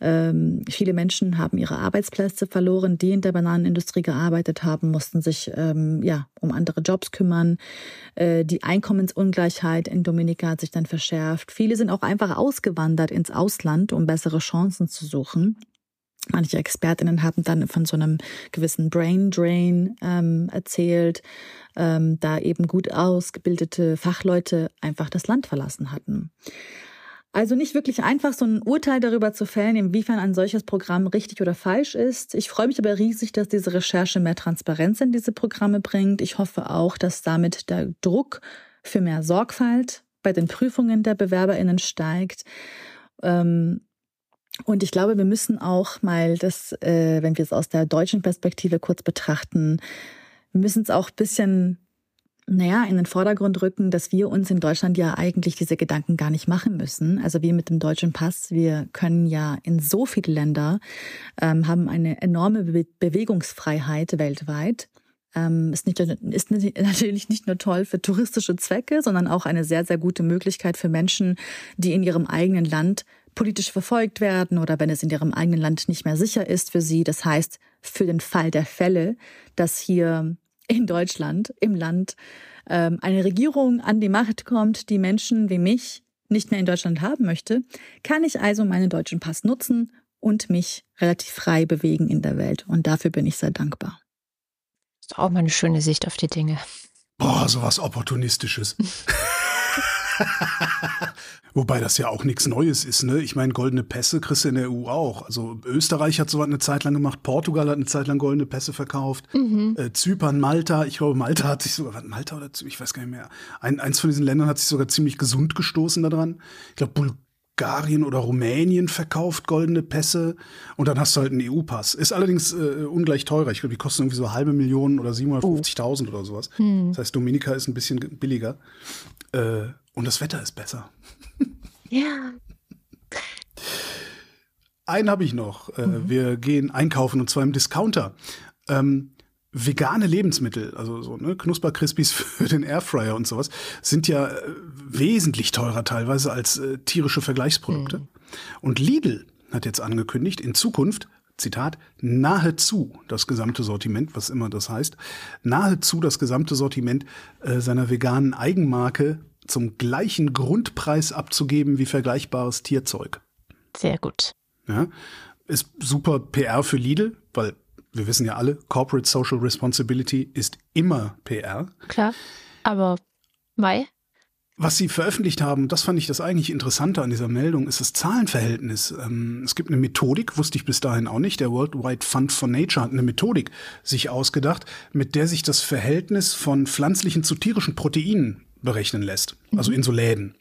Ähm, viele Menschen haben ihre Arbeitsplätze verloren, die in der Bananenindustrie gearbeitet haben, mussten sich ähm, ja um andere Jobs kümmern. Äh, die Einkommensungleichheit in Dominika hat sich dann verschärft. Viele sind auch einfach ausgewandert ins Ausland, um bessere Chancen zu suchen. Manche Expertinnen haben dann von so einem gewissen Brain Drain ähm, erzählt, ähm, da eben gut ausgebildete Fachleute einfach das Land verlassen hatten. Also nicht wirklich einfach, so ein Urteil darüber zu fällen, inwiefern ein solches Programm richtig oder falsch ist. Ich freue mich aber riesig, dass diese Recherche mehr Transparenz in diese Programme bringt. Ich hoffe auch, dass damit der Druck für mehr Sorgfalt bei den Prüfungen der Bewerberinnen steigt. Ähm, und ich glaube, wir müssen auch mal das, äh, wenn wir es aus der deutschen Perspektive kurz betrachten, müssen es auch bisschen naja, in den Vordergrund rücken, dass wir uns in Deutschland ja eigentlich diese Gedanken gar nicht machen müssen. Also wir mit dem deutschen Pass, wir können ja in so viele Länder, ähm, haben eine enorme Be Bewegungsfreiheit weltweit. Ähm, ist, nicht, ist natürlich nicht nur toll für touristische Zwecke, sondern auch eine sehr, sehr gute Möglichkeit für Menschen, die in ihrem eigenen Land politisch verfolgt werden oder wenn es in ihrem eigenen Land nicht mehr sicher ist für sie. Das heißt, für den Fall der Fälle, dass hier in Deutschland, im Land, ähm, eine Regierung an die Macht kommt, die Menschen wie mich nicht mehr in Deutschland haben möchte, kann ich also meinen deutschen Pass nutzen und mich relativ frei bewegen in der Welt. Und dafür bin ich sehr dankbar. Das ist auch mal eine schöne Sicht auf die Dinge. Boah, sowas Opportunistisches. Wobei das ja auch nichts Neues ist, ne? Ich meine, goldene Pässe kriegst du in der EU auch. Also Österreich hat sowas eine Zeit lang gemacht, Portugal hat eine Zeit lang goldene Pässe verkauft, mhm. äh, Zypern, Malta, ich glaube, Malta hat sich sogar, Malta oder Zypern, ich weiß gar nicht mehr. Ein, eins von diesen Ländern hat sich sogar ziemlich gesund gestoßen daran. Ich glaube, Bulgarien oder Rumänien verkauft goldene Pässe und dann hast du halt einen EU-Pass. Ist allerdings äh, ungleich teurer. Ich glaube, die kosten irgendwie so halbe Million oder 750.000 oh. oder sowas. Hm. Das heißt, Dominika ist ein bisschen billiger. Äh, und das Wetter ist besser. Ja. Einen habe ich noch. Äh, mhm. Wir gehen einkaufen und zwar im Discounter. Ähm, vegane Lebensmittel, also so ne, Knusperkrispies für den Airfryer und sowas, sind ja äh, wesentlich teurer teilweise als äh, tierische Vergleichsprodukte. Mhm. Und Lidl hat jetzt angekündigt, in Zukunft Zitat, nahezu das gesamte Sortiment, was immer das heißt, nahezu das gesamte Sortiment äh, seiner veganen Eigenmarke zum gleichen Grundpreis abzugeben wie vergleichbares Tierzeug. Sehr gut. Ja, ist super PR für Lidl, weil wir wissen ja alle, Corporate Social Responsibility ist immer PR. Klar. Aber Mai? Was Sie veröffentlicht haben, das fand ich das eigentlich Interessante an dieser Meldung, ist das Zahlenverhältnis. Ähm, es gibt eine Methodik, wusste ich bis dahin auch nicht. Der Worldwide Fund for Nature hat eine Methodik sich ausgedacht, mit der sich das Verhältnis von pflanzlichen zu tierischen Proteinen berechnen lässt. Also in so Läden.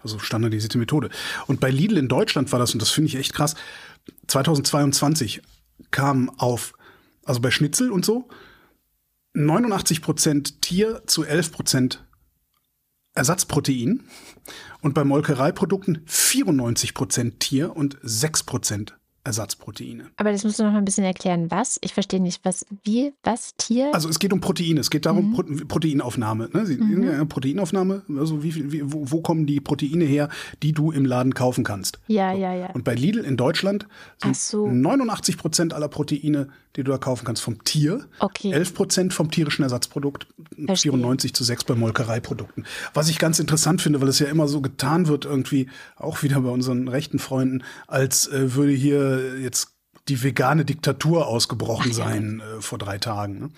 Also standardisierte Methode. Und bei Lidl in Deutschland war das, und das finde ich echt krass, 2022 kam auf, also bei Schnitzel und so, 89 Prozent Tier zu 11 Prozent Ersatzprotein. Und bei Molkereiprodukten 94 Prozent Tier und 6 Prozent Ersatzproteine. Aber das musst du noch mal ein bisschen erklären. Was? Ich verstehe nicht. Was? Wie? Was? Tier? Also es geht um Proteine, es geht darum, Pro Proteinaufnahme. Ne? Sie, ja, Proteinaufnahme, also wie, wie, wo, wo kommen die Proteine her, die du im Laden kaufen kannst? ja, ja, ja. Und bei Lidl in Deutschland sind so. 89 Prozent aller Proteine, die du da kaufen kannst, vom Tier. Okay. 11 Prozent vom tierischen Ersatzprodukt, Verstehe. 94 zu 6 bei Molkereiprodukten. Was ich ganz interessant finde, weil es ja immer so getan wird, irgendwie, auch wieder bei unseren rechten Freunden, als äh, würde hier jetzt die vegane Diktatur ausgebrochen sein äh, vor drei Tagen. Ne?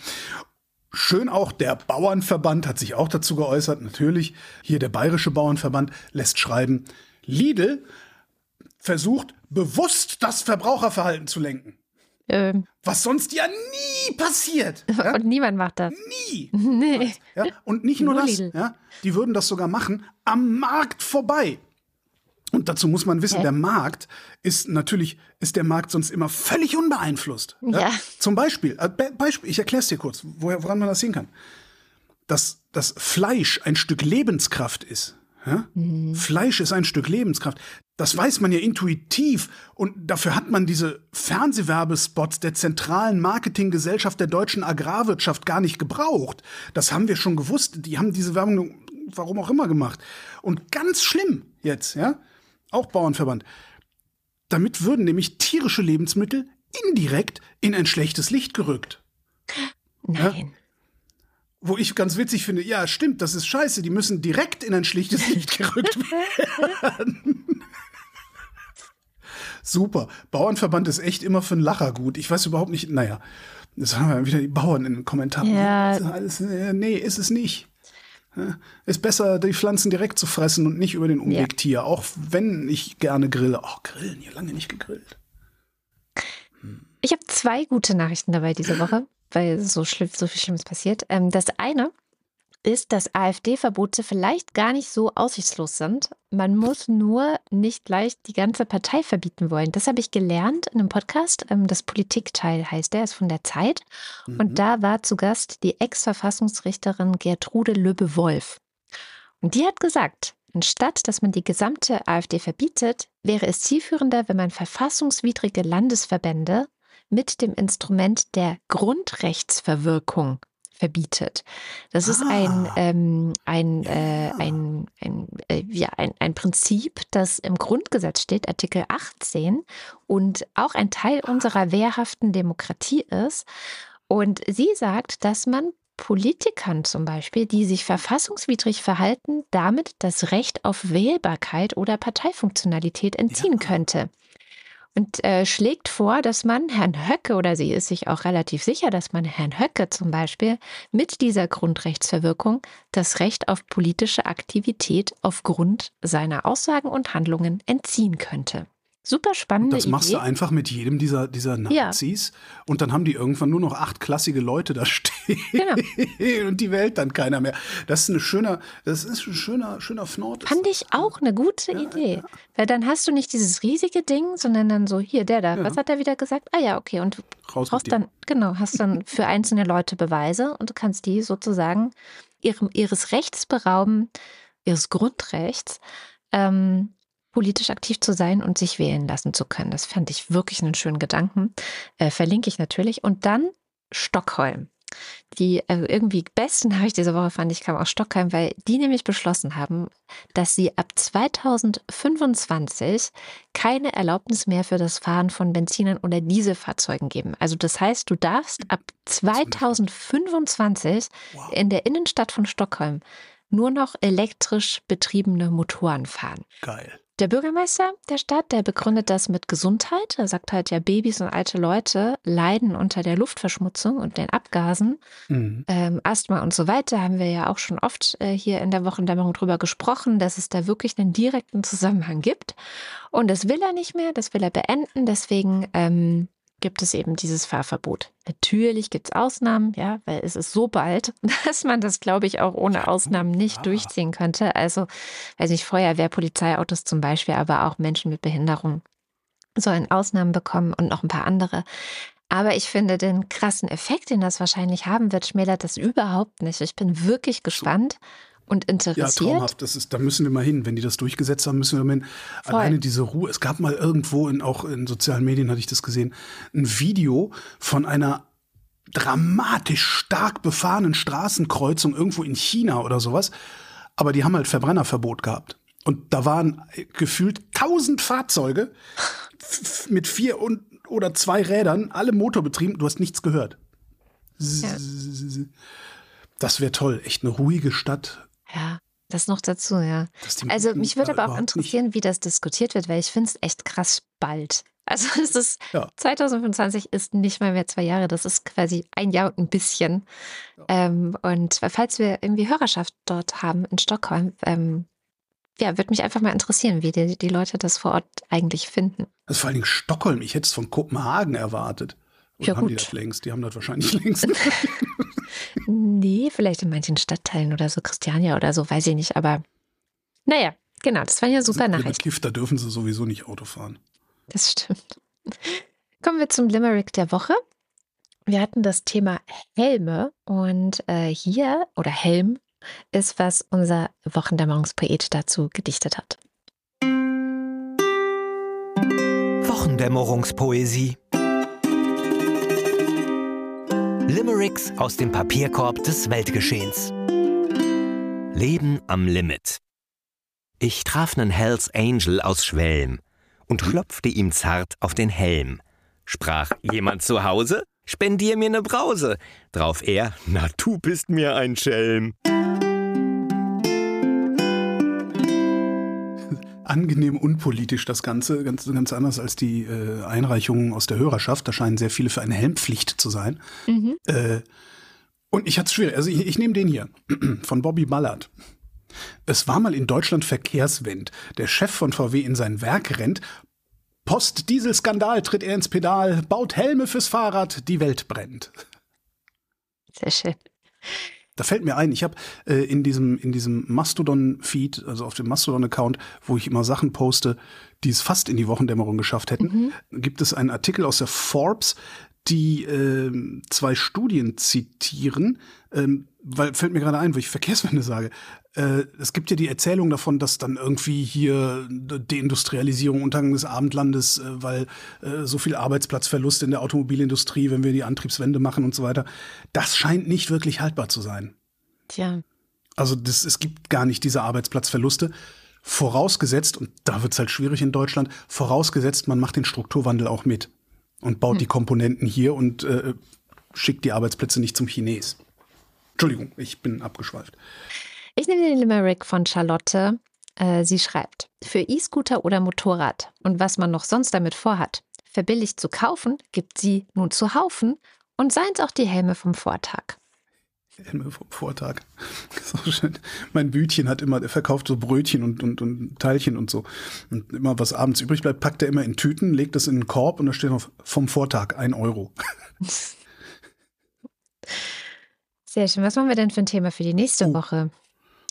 Schön auch, der Bauernverband hat sich auch dazu geäußert. Natürlich, hier der Bayerische Bauernverband lässt schreiben, Lidl versucht bewusst das Verbraucherverhalten zu lenken. Ähm, Was sonst ja nie passiert. Ja? Und niemand macht das. Nie. Nee. Ja? Und nicht nur Nur das, ja? die würden das sogar machen am Markt vorbei. Und dazu muss man wissen, Hä? der Markt ist natürlich, ist der Markt sonst immer völlig unbeeinflusst. Ja. Zum Beispiel, äh, Be Beispiel, ich erkläre es dir kurz, woher, woran man das sehen kann. Dass das Fleisch ein Stück Lebenskraft ist. Ja? Fleisch ist ein Stück Lebenskraft. Das weiß man ja intuitiv und dafür hat man diese Fernsehwerbespots der zentralen Marketinggesellschaft der deutschen Agrarwirtschaft gar nicht gebraucht. Das haben wir schon gewusst. Die haben diese Werbung warum auch immer gemacht. Und ganz schlimm jetzt, ja, auch Bauernverband. Damit würden nämlich tierische Lebensmittel indirekt in ein schlechtes Licht gerückt. Nein. Wo ich ganz witzig finde, ja, stimmt, das ist scheiße, die müssen direkt in ein schlichtes Licht gerückt werden. Super. Bauernverband ist echt immer für einen Lacher gut. Ich weiß überhaupt nicht, naja, das haben wir wieder die Bauern in den Kommentaren. Ja. Alles, äh, nee, ist es nicht. Ist besser, die Pflanzen direkt zu fressen und nicht über den Umweg Ja. Tier. Auch wenn ich gerne grille. Ach, grillen, hier lange nicht gegrillt. Ich habe zwei gute Nachrichten dabei diese Woche, weil so, schlimm, so viel Schlimmes passiert. Ähm, das eine ist, dass AfD-Verbote vielleicht gar nicht so aussichtslos sind. Man muss nur nicht gleich die ganze Partei verbieten wollen. Das habe ich gelernt in einem Podcast. Ähm, das Politikteil heißt der, ist von der Zeit. Und da war zu Gast die Ex-Verfassungsrichterin Gertrude Löbe-Wolf. Und die hat gesagt, anstatt dass man die gesamte AfD verbietet, wäre es zielführender, wenn man verfassungswidrige Landesverbände mit dem Instrument der Grundrechtsverwirkung verbietet. Das ist ein, Ah. ähm, ein, äh, ein, ein, äh, ja, ein, ein Prinzip, das im Grundgesetz steht, Artikel 18, und auch ein Teil unserer wehrhaften Demokratie ist. Und sie sagt, dass man Politikern zum Beispiel, die sich verfassungswidrig verhalten, damit das Recht auf Wählbarkeit oder Parteifunktionalität entziehen könnte. Und äh, schlägt vor, dass man Herrn Höcke, oder sie ist sich auch relativ sicher, dass man Herrn Höcke zum Beispiel mit dieser Grundrechtsverwirkung das Recht auf politische Aktivität aufgrund seiner Aussagen und Handlungen entziehen könnte. Super spannende Das machst Idee. du einfach mit jedem dieser, dieser Ja. Nazis und dann haben die irgendwann nur noch achtklassige Leute da stehen Genau. und die wählt dann keiner mehr. Das ist ein schöner, das ist ein schöner, schöner Fnord. Fand ich auch eine gute Idee. Weil dann hast du nicht dieses riesige Ding, sondern dann so, hier, der da, was hat er wieder gesagt? Ah ja, okay. Und du Raus brauchst dann, genau, hast dann für einzelne Leute Beweise und du kannst die sozusagen ihrem, ihres Rechts berauben, ihres Grundrechts, ähm, politisch aktiv zu sein und sich wählen lassen zu können. Das fand ich wirklich einen schönen Gedanken. Äh, verlinke ich natürlich. Und dann Stockholm. Die äh, irgendwie besten Nachricht dieser Woche fand ich kam aus Stockheim, weil die nämlich beschlossen haben, dass sie ab 2025 keine Erlaubnis mehr für das Fahren von Benzinern oder Dieselfahrzeugen geben. Also das heißt, du darfst ab 2025 wow. in der Innenstadt von Stockholm nur noch elektrisch betriebene Motoren fahren. Geil. Der Bürgermeister der Stadt, der begründet das mit Gesundheit. Er sagt halt, ja, Babys und alte Leute leiden unter der Luftverschmutzung und den Abgasen. Mhm. Ähm, Asthma und so weiter haben wir ja auch schon oft äh, hier in der Wochendämmerung drüber gesprochen, dass es da wirklich einen direkten Zusammenhang gibt. Und das will er nicht mehr, das will er beenden. Deswegen ähm, gibt es eben dieses Fahrverbot. Natürlich gibt es Ausnahmen, ja, weil es ist so bald, dass man das, glaube ich, auch ohne Ausnahmen nicht ah. durchziehen könnte. Also, weiß nicht, Feuerwehr, Polizeiautos zum Beispiel, aber auch Menschen mit Behinderung sollen Ausnahmen bekommen und noch ein paar andere. Aber ich finde, den krassen Effekt, den das wahrscheinlich haben wird, schmälert das überhaupt nicht. Ich bin wirklich gespannt und interessiert. Ja, traumhaft. Das ist, da müssen wir mal hin. Wenn die das durchgesetzt haben, müssen wir mal hin. Voll. Alleine diese Ruhe. Es gab mal irgendwo, in, auch in sozialen Medien hatte ich das gesehen, ein Video von einer dramatisch stark befahrenen Straßenkreuzung irgendwo in China oder sowas. Aber die haben halt Verbrennerverbot gehabt. Und da waren gefühlt tausend Fahrzeuge mit vier und, oder zwei Rädern, alle motorbetrieben. Du hast nichts gehört. Ja. Das wäre toll. Echt eine ruhige Statt. Ja, das noch dazu, ja. Also mich würde aber auch interessieren, nicht. wie das diskutiert wird, weil ich finde es echt krass bald. Also es ist ja. 2025 ist nicht mal mehr zwei Jahre, das ist quasi ein Jahr und ein bisschen. Ja. Ähm, und falls wir irgendwie Hörerschaft dort haben in Stockholm, ähm, ja, würde mich einfach mal interessieren, wie die, die Leute das vor Ort eigentlich finden. Also vor allen Dingen Stockholm, ich hätte es von Kopenhagen erwartet. Oder ja, haben gut. die das längst? Die haben das wahrscheinlich längst. nee, vielleicht in manchen Stadtteilen oder so, Christiania oder so, weiß ich nicht. Aber naja, genau, das war ja super Nachrichten. Gift, da dürfen sie sowieso nicht Auto fahren. Das stimmt. Kommen wir zum Limerick der Woche. Wir hatten das Thema Helme und äh, hier, oder Helm, ist, was unser Wochendämmerungspoet dazu gedichtet hat. Wochendämmerungspoesie Limericks aus dem Papierkorb des Weltgeschehens. Leben am Limit. Ich traf nen Hells Angel aus Schwelm und klopfte ihm zart auf den Helm. Sprach jemand zu Hause? Spendier mir ne Brause. Drauf er, na du bist mir ein Schelm. Angenehm unpolitisch das Ganze, ganz, ganz anders als die äh, Einreichungen aus der Hörerschaft. Da scheinen sehr viele für eine Helmpflicht zu sein. Mhm. Äh, und ich hatte es schwierig. Also ich, ich nehme den hier von Bobby Ballard. Es war mal in Deutschland Verkehrswind. Der Chef von VW in sein Werk rennt. Post-Diesel-Skandal tritt er ins Pedal, baut Helme fürs Fahrrad, die Welt brennt. Sehr schön. Da fällt mir ein, ich habe äh, in diesem, in diesem Mastodon-Feed, also auf dem Mastodon-Account, wo ich immer Sachen poste, die es fast in die Wochendämmerung geschafft hätten, mhm. gibt es einen Artikel aus der Forbes, die äh, zwei Studien zitieren, ähm, weil fällt mir gerade ein, wo ich Verkehrswende sage. Äh, es gibt ja die Erzählung davon, dass dann irgendwie hier Deindustrialisierung, Untergang des Abendlandes, äh, weil äh, so viel Arbeitsplatzverlust in der Automobilindustrie, wenn wir die Antriebswende machen und so weiter. Das scheint nicht wirklich haltbar zu sein. Tja. Also das, es gibt gar nicht diese Arbeitsplatzverluste. Vorausgesetzt, und da wird es halt schwierig in Deutschland, vorausgesetzt, man macht den Strukturwandel auch mit und baut hm. die Komponenten hier und äh, schickt die Arbeitsplätze nicht zum Chines. Entschuldigung, ich bin abgeschweift. Ich nehme den Limerick von Charlotte. Äh, sie schreibt, für E-Scooter oder Motorrad und was man noch sonst damit vorhat, verbilligt zu kaufen, gibt sie nun zu Haufen und seien es auch die Helme vom Vortag. Helme vom Vortag. So schön. Mein Bütchen hat immer, der verkauft so Brötchen und, und, und Teilchen und so. Und immer was abends übrig bleibt, packt er immer in Tüten, legt das in einen Korb und da steht noch vom Vortag ein Euro. Sehr schön. Was machen wir denn für ein Thema für die nächste oh. Woche?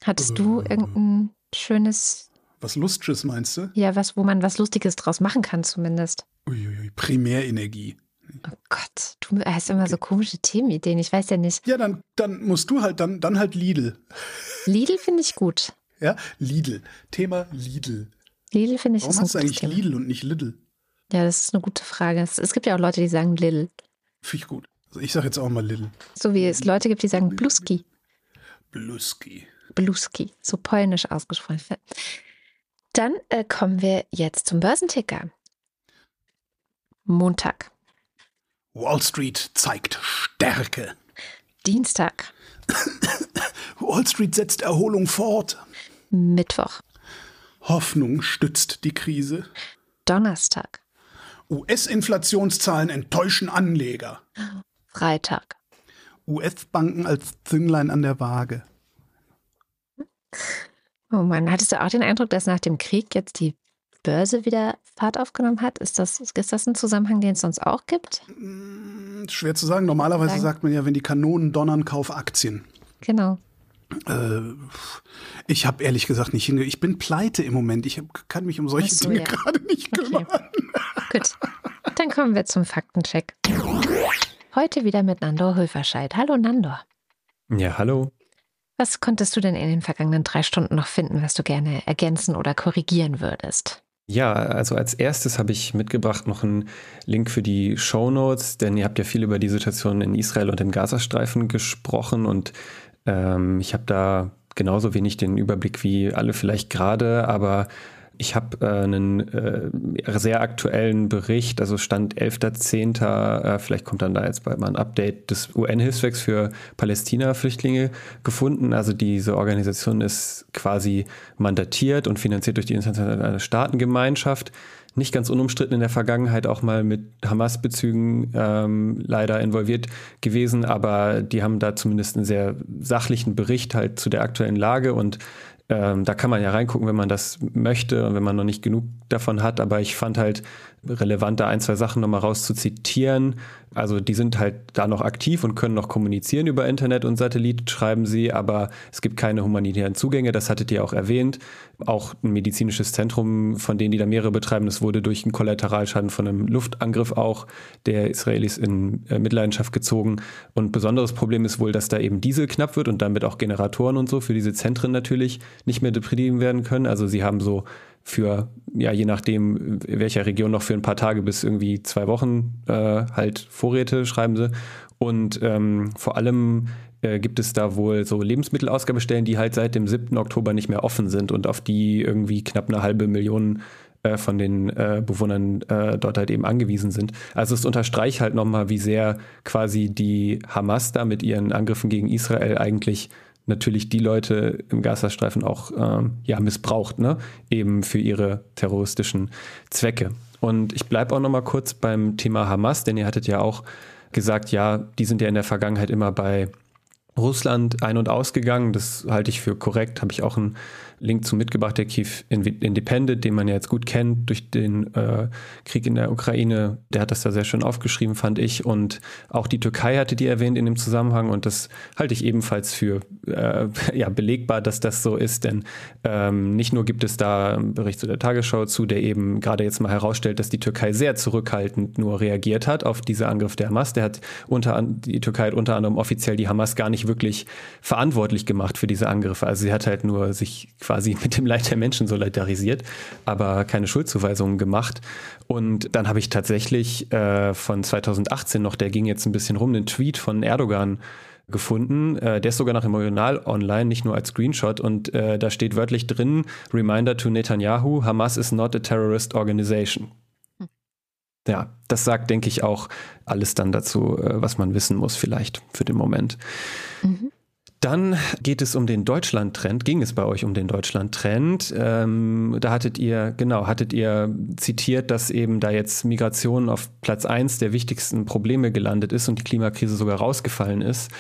Hattest du äh. irgendein schönes. Was Lustiges meinst du? Ja, was, wo man was Lustiges draus machen kann, zumindest. Uiuiui, Primärenergie. Oh Gott, du hast immer so komische Themenideen. Ich weiß ja nicht. Ja, dann, dann musst du halt, dann, dann halt Lidl. Lidl finde ich gut. Ja, Lidl. Thema Lidl. Lidl finde ich Warum hast du eigentlich Lidl und nicht Lidl? Ja, das ist eine gute Frage. Es, es gibt ja auch Leute, die sagen Lidl. Finde ich gut. Also ich sage jetzt auch mal Lidl. So wie es Leute gibt, die sagen Bluski. Bluski. Bluski, so polnisch ausgesprochen. Dann äh, kommen wir jetzt zum Börsenticker. Montag, Wall Street zeigt Stärke. Dienstag, Wall Street setzt Erholung fort. Mittwoch, Hoffnung stützt die Krise. Donnerstag, US-Inflationszahlen enttäuschen Anleger. Freitag, US-Banken als Zünglein an der Waage. Oh Mann, hattest du auch den Eindruck, dass nach dem Krieg jetzt die Börse wieder Fahrt aufgenommen hat? Ist das, ist das ein Zusammenhang, den es sonst auch gibt? Schwer zu sagen. Normalerweise Sagen. sagt man ja, wenn die Kanonen donnern, kauf Aktien. Genau. Äh, ich habe ehrlich gesagt nicht hinge. Ich bin pleite im Moment. Ich hab, kann mich um solche so, Dinge ja. gerade nicht kümmern. Gut. Dann kommen wir zum Faktencheck. Heute wieder mit Nandor Höferscheid. Hallo Nandor. Ja, hallo. Was konntest du denn in den vergangenen drei Stunden noch finden, was du gerne ergänzen oder korrigieren würdest? Ja, also als erstes habe ich mitgebracht noch einen Link für die Show Notes, denn ihr habt ja viel über die Situation in Israel und im Gazastreifen gesprochen und ähm, ich habe da genauso wenig den Überblick wie alle vielleicht gerade, aber ich habe äh, einen äh, sehr aktuellen Bericht, also Stand 11.10., äh, vielleicht kommt dann da jetzt bald mal ein Update des UN-Hilfswerks für Palästina-Flüchtlinge gefunden. Also diese Organisation ist quasi mandatiert und finanziert durch die internationale Staatengemeinschaft. Nicht ganz unumstritten in der Vergangenheit auch mal mit Hamas-Bezügen ähm, leider involviert gewesen, aber die haben da zumindest einen sehr sachlichen Bericht halt zu der aktuellen Lage und ähm, da kann man ja reingucken, wenn man das möchte und wenn man noch nicht genug davon hat. Aber ich fand halt relevant, da ein, zwei Sachen nochmal rauszuzitieren. Also die sind halt da noch aktiv und können noch kommunizieren über Internet und Satellit, schreiben sie, aber es gibt keine humanitären Zugänge, das hattet ihr auch erwähnt. Auch ein medizinisches Zentrum, von denen die da mehrere betreiben, das wurde durch einen Kollateralschaden von einem Luftangriff auch der Israelis in äh, Mitleidenschaft gezogen. Und besonderes Problem ist wohl, dass da eben Diesel knapp wird und damit auch Generatoren und so für diese Zentren natürlich nicht mehr betrieben werden können. Also sie haben so für, ja, je nachdem, in welcher Region noch für ein paar Tage bis irgendwie zwei Wochen äh, halt Vorräte, schreiben sie. Und ähm, vor allem äh, gibt es da wohl so Lebensmittelausgabestellen, die halt seit dem 7. Oktober nicht mehr offen sind und auf die irgendwie knapp eine halbe Million äh, von den äh, Bewohnern äh, dort halt eben angewiesen sind. Also es unterstreicht halt nochmal, wie sehr quasi die Hamas da mit ihren Angriffen gegen Israel eigentlich natürlich die Leute im Gazastreifen auch ähm, ja, missbraucht, ne? eben für ihre terroristischen Zwecke. Und ich bleibe auch noch mal kurz beim Thema Hamas, denn ihr hattet ja auch gesagt, ja, die sind ja in der Vergangenheit immer bei Russland ein- und ausgegangen. Das halte ich für korrekt. Habe ich auch einen Link zu mitgebracht, der Kiew Independent, den man ja jetzt gut kennt durch den äh, Krieg in der Ukraine. Der hat das da sehr schön aufgeschrieben, fand ich. Und auch die Türkei hatte die erwähnt in dem Zusammenhang. Und das halte ich ebenfalls für äh, ja, belegbar, dass das so ist. Denn ähm, nicht nur gibt es da einen Bericht zu der Tagesschau zu, der eben gerade jetzt mal herausstellt, dass die Türkei sehr zurückhaltend nur reagiert hat auf diese Angriff der Hamas. Der hat unter die Türkei hat unter anderem offiziell die Hamas gar nicht wirklich verantwortlich gemacht für diese Angriffe. Also sie hat halt nur sich quasi mit dem Leid der Menschen solidarisiert, aber keine Schuldzuweisungen gemacht. Und dann habe ich tatsächlich äh, von 2018 noch, der ging jetzt ein bisschen rum, einen Tweet von Erdogan gefunden. Äh, der ist sogar noch im Original online, nicht nur als Screenshot. Und äh, da steht wörtlich drin, Reminder to Netanyahu, Hamas is not a terrorist organization. Ja, das sagt, denke ich, auch alles dann dazu, äh, was man wissen muss, vielleicht für den Moment. Mhm. Dann geht es um den Deutschland-Trend. Ging es bei euch um den Deutschland-Trend? Ähm, da hattet ihr, genau, hattet ihr zitiert, dass eben da jetzt Migration auf Platz eins der wichtigsten Probleme gelandet ist und die Klimakrise sogar rausgefallen ist.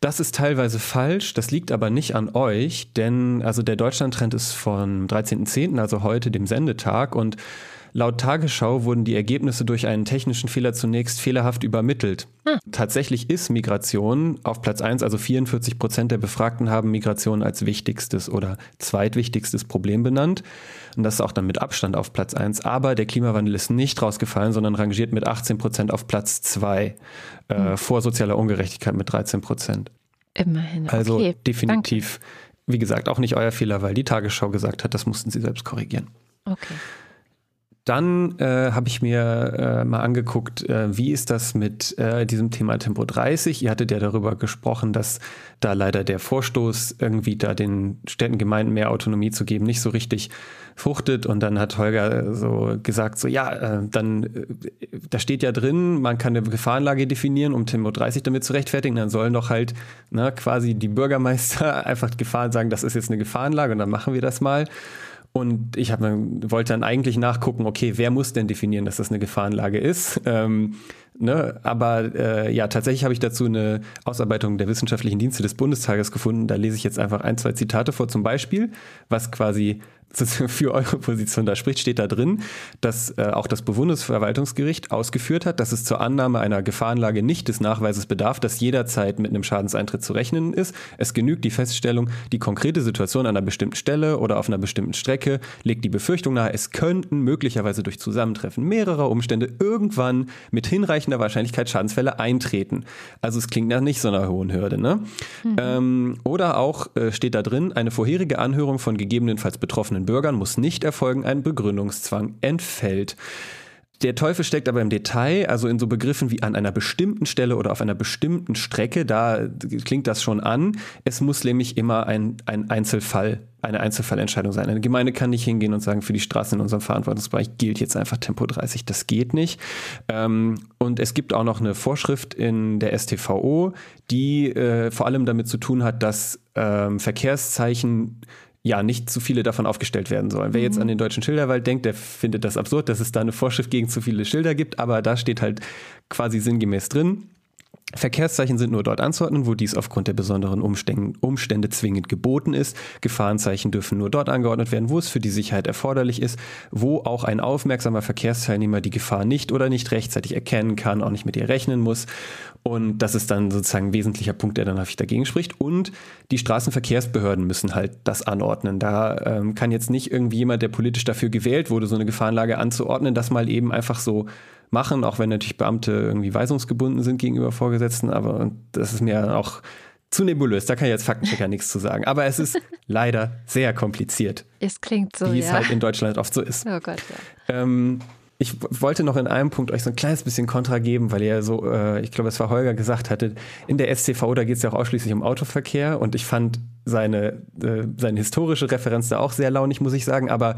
Das ist teilweise falsch, das liegt aber nicht an euch, denn also der Deutschland-Trend ist von 13.10., also heute, dem Sendetag und Laut Tagesschau wurden die Ergebnisse durch einen technischen Fehler zunächst fehlerhaft übermittelt. Hm. Tatsächlich ist Migration auf Platz 1, also 44 Prozent der Befragten haben Migration als wichtigstes oder zweitwichtigstes Problem benannt. Und das ist auch dann mit Abstand auf Platz 1. Aber der Klimawandel ist nicht rausgefallen, sondern rangiert mit 18 Prozent auf Platz 2 äh, hm. vor sozialer Ungerechtigkeit mit 13 Prozent. Immerhin. Also okay, definitiv, danke. wie gesagt, auch nicht euer Fehler, weil die Tagesschau gesagt hat, das mussten sie selbst korrigieren. Okay. Dann äh, habe ich mir äh, mal angeguckt, äh, wie ist das mit äh, diesem Thema Tempo 30? Ihr hattet ja darüber gesprochen, dass da leider der Vorstoß, irgendwie da den Städten, Gemeinden mehr Autonomie zu geben, nicht so richtig fruchtet. Und dann hat Holger so gesagt, so ja, äh, dann, äh, da steht ja drin, man kann eine Gefahrenlage definieren, um Tempo 30 damit zu rechtfertigen. Dann sollen doch halt na, quasi die Bürgermeister einfach Gefahren sagen, das ist jetzt eine Gefahrenlage und dann machen wir das mal. Und ich hab, wollte dann eigentlich nachgucken, okay, wer muss denn definieren, dass das eine Gefahrenlage ist? Ähm, ne? Aber äh, ja, tatsächlich habe ich dazu eine Ausarbeitung der wissenschaftlichen Dienste des Bundestages gefunden. Da lese ich jetzt einfach ein, zwei Zitate vor. Zum Beispiel, was quasi für eure Position da spricht, steht da drin, dass äh, auch das Bundesverwaltungsgericht ausgeführt hat, dass es zur Annahme einer Gefahrenlage nicht des Nachweises bedarf, dass jederzeit mit einem Schadenseintritt zu rechnen ist. Es genügt die Feststellung, die konkrete Situation an einer bestimmten Stelle oder auf einer bestimmten Strecke legt die Befürchtung nahe, es könnten möglicherweise durch Zusammentreffen mehrerer Umstände irgendwann mit hinreichender Wahrscheinlichkeit Schadensfälle eintreten. Also es klingt nach nicht so einer hohen Hürde. Ne? Mhm. Ähm, oder auch äh, steht da drin, eine vorherige Anhörung von gegebenenfalls betroffenen betroffenen Bürgern muss nicht erfolgen, ein Begründungszwang entfällt. Der Teufel steckt aber im Detail, also in so Begriffen wie an einer bestimmten Stelle oder auf einer bestimmten Strecke, da klingt das schon an. Es muss nämlich immer ein, ein Einzelfall, eine Einzelfallentscheidung sein. Eine Gemeinde kann nicht hingehen und sagen, für die Straßen in unserem Verantwortungsbereich gilt jetzt einfach Tempo 30. Das geht nicht. Ähm, und es gibt auch noch eine Vorschrift in der STVO, die äh, vor allem damit zu tun hat, dass ähm, Verkehrszeichen ja nicht zu viele davon aufgestellt werden sollen. Wer jetzt mhm. an den deutschen Schilderwald denkt, der findet das absurd, dass es da eine Vorschrift gegen zu viele Schilder gibt, aber da steht halt quasi sinngemäß drin, Verkehrszeichen sind nur dort anzuordnen, wo dies aufgrund der besonderen Umstände, zwingend geboten ist. Gefahrenzeichen dürfen nur dort angeordnet werden, wo es für die Sicherheit erforderlich ist, wo auch ein aufmerksamer Verkehrsteilnehmer die Gefahr nicht oder nicht rechtzeitig erkennen kann, auch nicht mit ihr rechnen muss. Und das ist dann sozusagen ein wesentlicher Punkt, der dann häufig dagegen spricht. Und die Straßenverkehrsbehörden müssen halt das anordnen. Da ähm, kann jetzt nicht irgendwie jemand, der politisch dafür gewählt wurde, so eine Gefahrenlage anzuordnen, das mal eben einfach so machen, auch wenn natürlich Beamte irgendwie weisungsgebunden sind gegenüber Vorgesetzten, aber das ist mir auch zu nebulös, da kann ich jetzt Faktenchecker nichts zu sagen. Aber es ist leider sehr kompliziert. Es klingt so, Wie ja. es halt in Deutschland oft so ist. Oh Gott, ja. Ähm, ich wollte noch in einem Punkt euch so ein kleines bisschen Kontra geben, weil ihr so, äh, ich glaube, es war Holger gesagt hatte, in der SCV, da geht es ja auch ausschließlich um Autoverkehr und ich fand seine, äh, seine historische Referenz da auch sehr launig, muss ich sagen, aber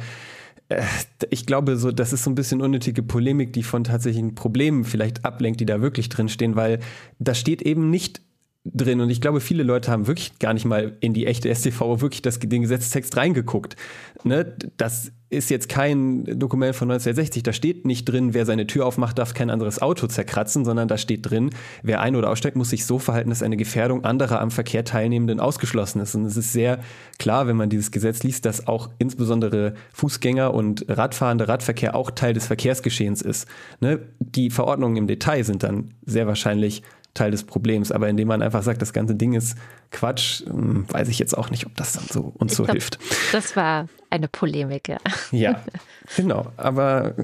ich glaube, so, das ist so ein bisschen unnötige Polemik, die von tatsächlichen Problemen vielleicht ablenkt, die da wirklich drinstehen, weil da steht eben nicht drin und ich glaube, viele Leute haben wirklich gar nicht mal in die echte STV wirklich das, den Gesetzestext reingeguckt. Ne? Das ist jetzt kein Dokument von 1960, da steht nicht drin, wer seine Tür aufmacht, darf kein anderes Auto zerkratzen, sondern da steht drin, wer ein- oder aussteigt, muss sich so verhalten, dass eine Gefährdung anderer am Verkehr Teilnehmenden ausgeschlossen ist. Und es ist sehr klar, wenn man dieses Gesetz liest, dass auch insbesondere Fußgänger und Radfahrende Radverkehr auch Teil des Verkehrsgeschehens ist. Ne? Die Verordnungen im Detail sind dann sehr wahrscheinlich Teil des Problems. Aber indem man einfach sagt, das ganze Ding ist Quatsch, hm, weiß ich jetzt auch nicht, ob das dann so uns ich so glaub, hilft. Das war eine Polemik, ja. Ja, genau. Aber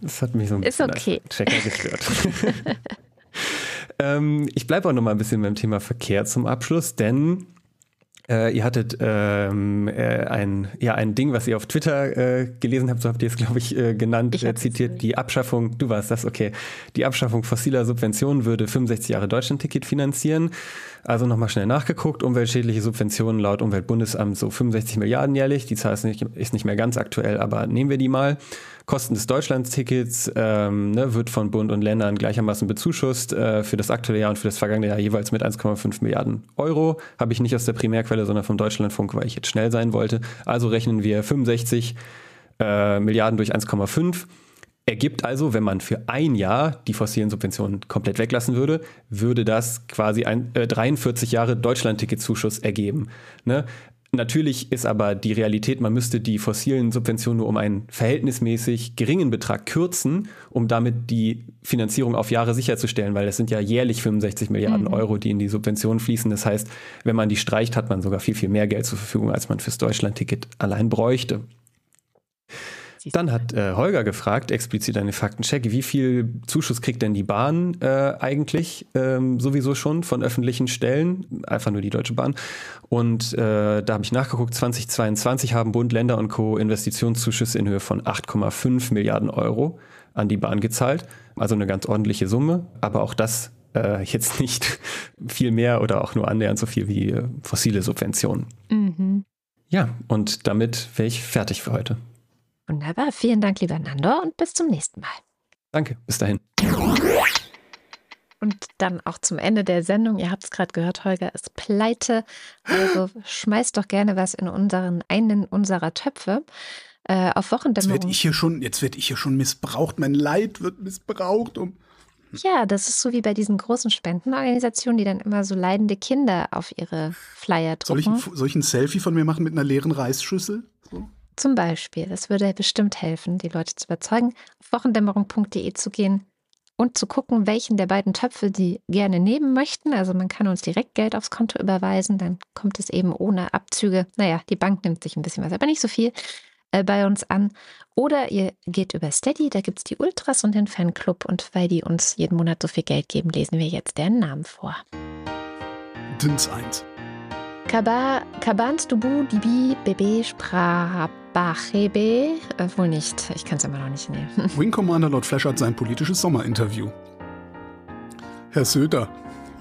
das hat mich so ein bisschen ist okay. als Checker gestört. ähm, ich bleibe auch noch mal ein bisschen beim Thema Verkehr zum Abschluss, denn äh, ihr hattet ähm, äh, ein, ja, ein Ding, was ihr auf Twitter äh, gelesen habt, so habt ihr es, glaube ich, äh, genannt, ich äh, zitiert, die Abschaffung, du warst das, okay, die Abschaffung fossiler Subventionen würde 65 Jahre Deutschlandticket finanzieren. Also nochmal schnell nachgeguckt, umweltschädliche Subventionen laut Umweltbundesamt so 65 Milliarden jährlich. Die Zahl ist nicht, ist nicht mehr ganz aktuell, aber nehmen wir die mal. Kosten des Deutschlandtickets ähm, ne, wird von Bund und Ländern gleichermaßen bezuschusst äh, für das aktuelle Jahr und für das vergangene Jahr jeweils mit 1,5 Milliarden Euro. Habe ich nicht aus der Primärquelle, sondern vom Deutschlandfunk, weil ich jetzt schnell sein wollte. Also rechnen wir 65 äh, Milliarden durch 1,5. Ergibt also, wenn man für ein Jahr die fossilen Subventionen komplett weglassen würde, würde das quasi ein, äh, 43 Jahre Deutschlandticketzuschuss ergeben. Ne? Natürlich ist aber die Realität, man müsste die fossilen Subventionen nur um einen verhältnismäßig geringen Betrag kürzen, um damit die Finanzierung auf Jahre sicherzustellen, weil das sind ja jährlich 65 Milliarden mhm. Euro, die in die Subventionen fließen. Das heißt, wenn man die streicht, hat man sogar viel, viel mehr Geld zur Verfügung, als man fürs Deutschlandticket allein bräuchte. Dann hat äh, Holger gefragt, explizit eine Faktencheck, wie viel Zuschuss kriegt denn die Bahn äh, eigentlich ähm, sowieso schon von öffentlichen Stellen? Einfach nur die Deutsche Bahn. Und äh, da habe ich nachgeguckt, 2022 haben Bund, Länder und Co. Investitionszuschüsse in Höhe von 8,5 Milliarden Euro an die Bahn gezahlt. Also eine ganz ordentliche Summe. Aber auch das äh, jetzt nicht viel mehr oder auch nur annähernd so viel wie äh, fossile Subventionen. Mhm. Ja, und damit wäre ich fertig für heute. Wunderbar. Vielen Dank, lieber Nando, und bis zum nächsten Mal. Danke. Bis dahin. Und dann auch zum Ende der Sendung. Ihr habt es gerade gehört, Holger ist pleite. Also schmeißt doch gerne was in unseren einen unserer Töpfe. Äh, auf Wochendämmerung. Jetzt werde ich hier schon, jetzt werde ich hier schon missbraucht. Mein Leid wird missbraucht, um ja, das ist so wie bei diesen großen Spendenorganisationen, die dann immer so leidende Kinder auf ihre Flyer drucken. Soll ich ein, soll ich ein Selfie von mir machen mit einer leeren Reisschüssel? So? Zum Beispiel. Das würde bestimmt helfen, die Leute zu überzeugen, auf wochendämmerung.de zu gehen und zu gucken, welchen der beiden Töpfe sie gerne nehmen möchten. Also man kann uns direkt Geld aufs Konto überweisen, dann kommt es eben ohne Abzüge. Naja, die Bank nimmt sich ein bisschen was, aber nicht so viel äh, bei uns an. Oder ihr geht über Steady, da gibt es die Ultras und den Fanclub. Und weil die uns jeden Monat so viel Geld geben, lesen wir jetzt deren Namen vor. Dins 1. Kabans Dubu Dibi Bebe Sprabachebe. Äh, wohl nicht, ich kann es immer noch nicht nehmen. Wing Commander Lord Flash hat sein politisches Sommerinterview. Herr Söder,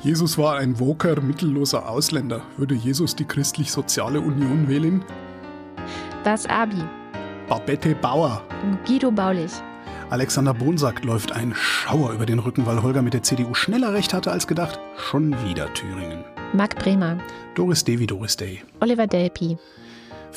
Jesus war ein woker, mittelloser Ausländer. Würde Jesus die christlich-soziale Union wählen? Das Abi. Babette Bauer. Guido Baulich. Alexander Bonsack läuft ein Schauer über den Rücken, weil Holger mit der CDU schneller recht hatte als gedacht. Schon wieder Thüringen. Marc Bremer. Doris Davy, Doris Day. Oliver Delpi.